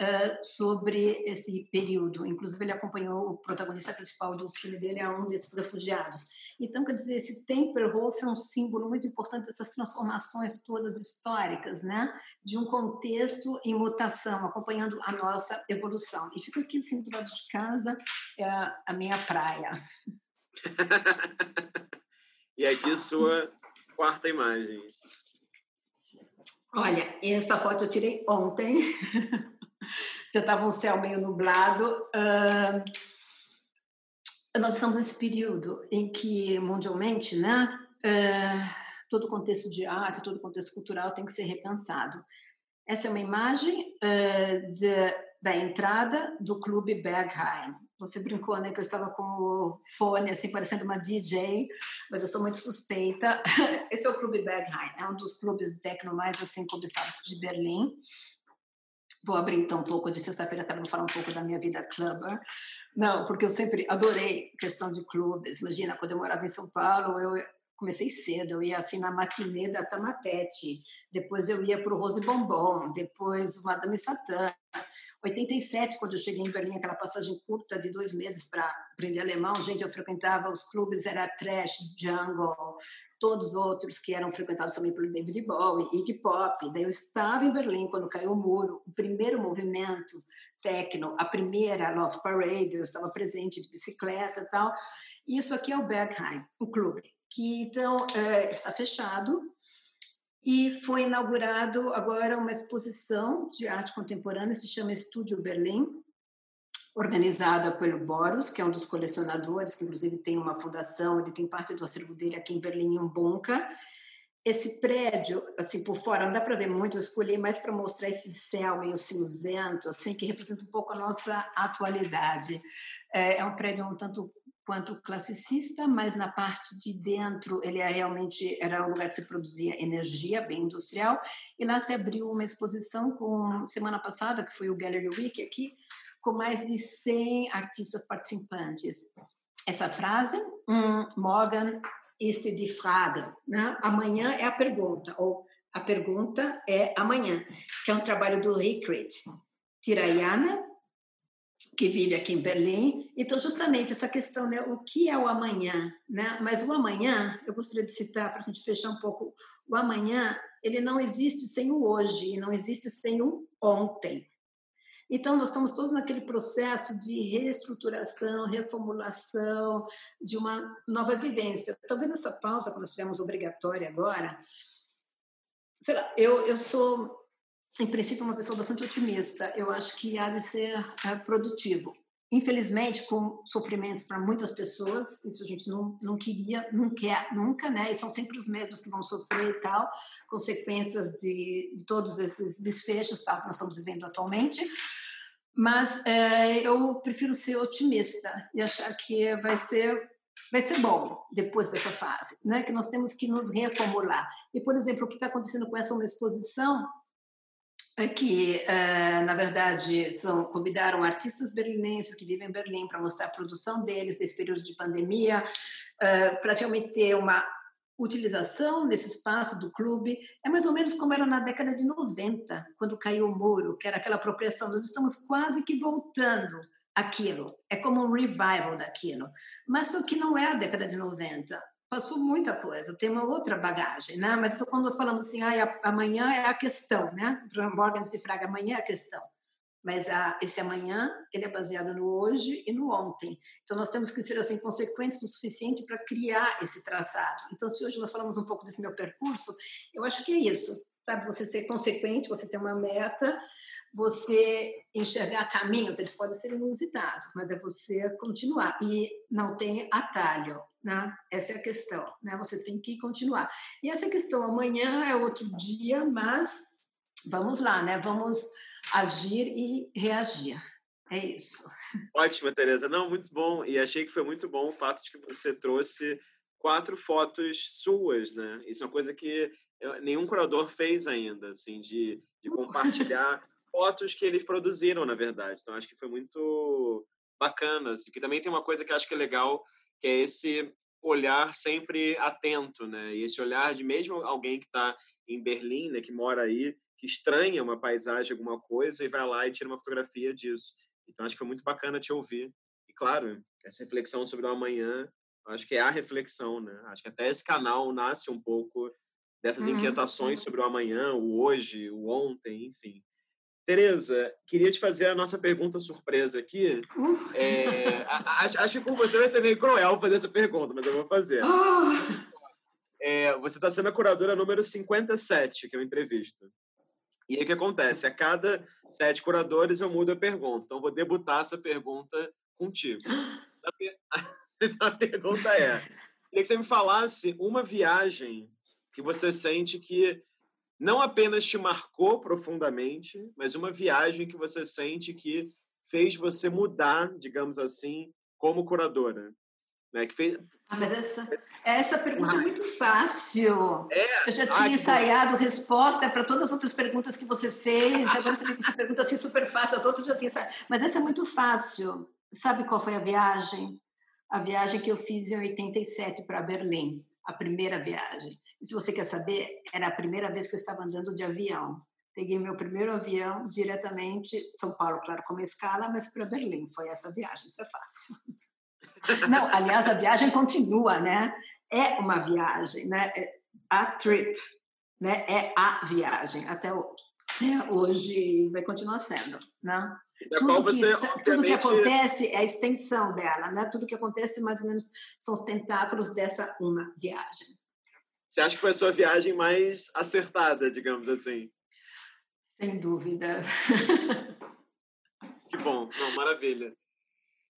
Speaker 2: uh, sobre esse período. Inclusive, ele acompanhou o protagonista principal do filme dele, a um desses refugiados. Então, quer dizer, esse Tempelhof é um símbolo muito importante dessas transformações todas históricas, né? De um contexto em mutação, acompanhando a nossa evolução. E fico aqui, assim, do lado de casa, é a minha praia.
Speaker 1: e aqui sua quarta imagem.
Speaker 2: Olha, essa foto eu tirei ontem. já estava um céu meio nublado. Uh, nós estamos nesse período em que, mundialmente, né, uh, todo o contexto de arte, todo o contexto cultural tem que ser repensado. Essa é uma imagem uh, de, da entrada do Clube Berghain. Você brincou, né, que eu estava com o fone, assim, parecendo uma DJ, mas eu sou muito suspeita. Esse é o Clube Berghain, é um dos clubes techno mais, assim, cobiçados de Berlim. Vou abrir então um pouco de sexta-feira para falar um pouco da minha vida clubber. Não, porque eu sempre adorei questão de clubes. Imagina, quando eu morava em São Paulo, eu comecei cedo, eu ia assim na matinê da Tamatete, depois eu ia para o Rose Bombom, depois o Madame Satã. 87, quando eu cheguei em Berlim, aquela passagem curta de dois meses para aprender alemão, gente, eu frequentava os clubes, era Trash, Jungle, todos os outros que eram frequentados também pelo David Bowie, Iggy Pop. Daí eu estava em Berlim quando caiu o muro, o primeiro movimento techno, a primeira Love Parade, eu estava presente de bicicleta e tal. Isso aqui é o Bergheim, o clube, que então é, está fechado e foi inaugurado agora uma exposição de arte contemporânea, se chama Estúdio Berlim, organizada pelo Boros, que é um dos colecionadores, que inclusive tem uma fundação, ele tem parte do acervo dele aqui em Berlim, em Bunker. Esse prédio, assim, por fora, não dá para ver muito, eu escolhi mais para mostrar esse céu meio cinzento, assim, que representa um pouco a nossa atualidade. É, é um prédio um tanto quanto classicista, mas na parte de dentro ele é realmente era um lugar que se produzia energia, bem industrial, e lá se abriu uma exposição com semana passada, que foi o Gallery Week aqui, com mais de 100 artistas participantes. Essa frase, um, Morgan ist die Frage, né? amanhã é a pergunta, ou a pergunta é amanhã, que é um trabalho do Rikrit Tirayana, que vive aqui em Berlim. Então, justamente essa questão, né, o que é o amanhã, né? Mas o amanhã, eu gostaria de citar para a gente fechar um pouco, o amanhã, ele não existe sem o hoje, não existe sem o ontem. Então, nós estamos todos naquele processo de reestruturação, reformulação, de uma nova vivência. Talvez essa pausa, que nós tivemos obrigatória agora, sei lá, eu, eu sou em princípio, uma pessoa bastante otimista. Eu acho que há de ser é, produtivo. Infelizmente, com sofrimentos para muitas pessoas, isso a gente não, não queria, não quer nunca, né? E são sempre os mesmos que vão sofrer e tal, consequências de, de todos esses desfechos tal, que nós estamos vivendo atualmente. Mas é, eu prefiro ser otimista e achar que vai ser vai ser bom depois dessa fase, né? Que nós temos que nos reformular. E por exemplo, o que está acontecendo com essa exposição é que, uh, na verdade, são, convidaram artistas berlinenses que vivem em Berlim para mostrar a produção deles nesse período de pandemia, uh, praticamente ter uma utilização nesse espaço do clube. É mais ou menos como era na década de 90, quando caiu o muro, que era aquela apropriação. Nós estamos quase que voltando aquilo. É como um revival daquilo. Mas só que não é a década de 90 passou muita coisa, tem uma outra bagagem, né? Mas quando nós falamos assim, ah, amanhã é a questão, né? Morgan de Fraga, amanhã é a questão. Mas a, esse amanhã, ele é baseado no hoje e no ontem. Então, nós temos que ser assim consequentes o suficiente para criar esse traçado. Então, se hoje nós falamos um pouco desse meu percurso, eu acho que é isso, sabe? Você ser consequente, você ter uma meta, você enxergar caminhos, eles podem ser inusitados, mas é você continuar. E não tem atalho, né? Essa é a questão, né? Você tem que continuar. E essa questão, amanhã é outro dia, mas vamos lá, né? Vamos agir e reagir. É isso.
Speaker 1: Ótimo, Tereza. Não, muito bom. E achei que foi muito bom o fato de que você trouxe quatro fotos suas, né? Isso é uma coisa que nenhum curador fez ainda, assim, de, de compartilhar fotos que eles produziram, na verdade. Então, acho que foi muito bacana. Assim, que também tem uma coisa que acho que é legal, que é esse olhar sempre atento, né? E esse olhar de mesmo alguém que está em Berlim, né, que mora aí, que estranha uma paisagem, alguma coisa, e vai lá e tira uma fotografia disso. Então, acho que foi muito bacana te ouvir. E, claro, essa reflexão sobre o amanhã, acho que é a reflexão, né? Acho que até esse canal nasce um pouco dessas uhum. inquietações sobre o amanhã, o hoje, o ontem, enfim. Tereza, queria te fazer a nossa pergunta surpresa aqui. Uh. É, acho, acho, que com você vai ser meio cruel fazer essa pergunta, mas eu vou fazer. Uh. É, você está sendo a curadora número 57 que eu entrevisto. E aí o que acontece? A cada sete curadores eu mudo a pergunta. Então, vou debutar essa pergunta contigo. Então, a pergunta é: queria que você me falasse uma viagem que você sente que não apenas te marcou profundamente, mas uma viagem que você sente que fez você mudar, digamos assim, como curadora. Né? Que fez...
Speaker 2: Ah, mas essa, essa pergunta é muito fácil. É? Eu já tinha ensaiado resposta para todas as outras perguntas que você fez. Agora você essa pergunta assim super fácil, as outras eu já tinha ensaiado. Mas essa é muito fácil. Sabe qual foi a viagem? A viagem que eu fiz em 87 para Berlim, a primeira viagem. E se você quer saber, era a primeira vez que eu estava andando de avião. peguei meu primeiro avião diretamente, São Paulo, claro, como escala, mas para Berlim. Foi essa viagem, isso é fácil. Não, aliás, a viagem continua, né? É uma viagem, né? É a trip, né? É a viagem até hoje. É, hoje vai continuar sendo, né? Tudo, você, que, tudo que acontece é a extensão dela, né? Tudo que acontece, mais ou menos, são os tentáculos dessa uma viagem.
Speaker 1: Você acha que foi a sua viagem mais acertada, digamos assim?
Speaker 2: Sem dúvida.
Speaker 1: que bom, Não, maravilha.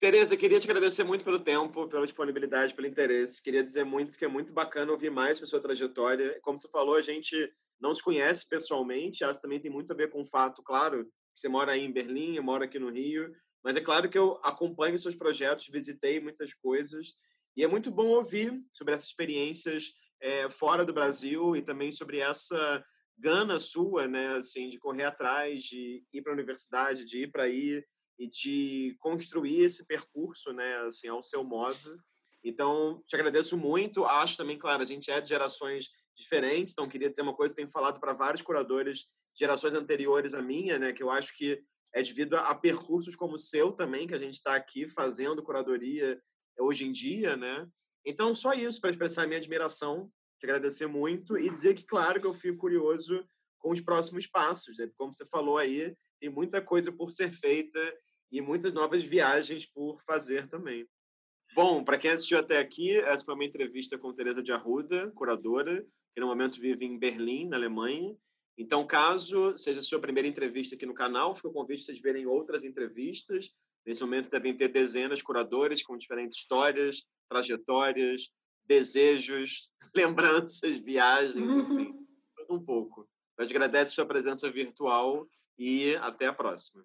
Speaker 1: Tereza, queria te agradecer muito pelo tempo, pela disponibilidade, pelo interesse. Queria dizer muito que é muito bacana ouvir mais sobre a sua trajetória. Como você falou, a gente não se conhece pessoalmente, essa também tem muito a ver com o fato, claro, que você mora aí em Berlim, eu moro aqui no Rio, mas é claro que eu acompanho seus projetos, visitei muitas coisas, e é muito bom ouvir sobre essas experiências é, fora do Brasil e também sobre essa gana sua, né, assim, de correr atrás, de ir para a universidade, de ir para aí e de construir esse percurso, né, assim, ao seu modo. Então, te agradeço muito. Acho também, claro, a gente é de gerações diferentes, então queria dizer uma coisa, tenho falado para vários curadores de gerações anteriores à minha, né, que eu acho que é devido a, a percursos como o seu também, que a gente está aqui fazendo curadoria hoje em dia, né? Então, só isso para expressar a minha admiração, te agradecer muito e dizer que, claro, que eu fico curioso com os próximos passos. Né? Como você falou aí, tem muita coisa por ser feita e muitas novas viagens por fazer também. Bom, para quem assistiu até aqui, essa foi uma entrevista com Teresa de Arruda, curadora, que no momento vive em Berlim, na Alemanha. Então, caso seja a sua primeira entrevista aqui no canal, fica o convite para vocês verem outras entrevistas. Nesse momento devem ter dezenas de curadores com diferentes histórias, trajetórias, desejos, lembranças, viagens, enfim, tudo um pouco. Te agradeço a sua presença virtual e até a próxima.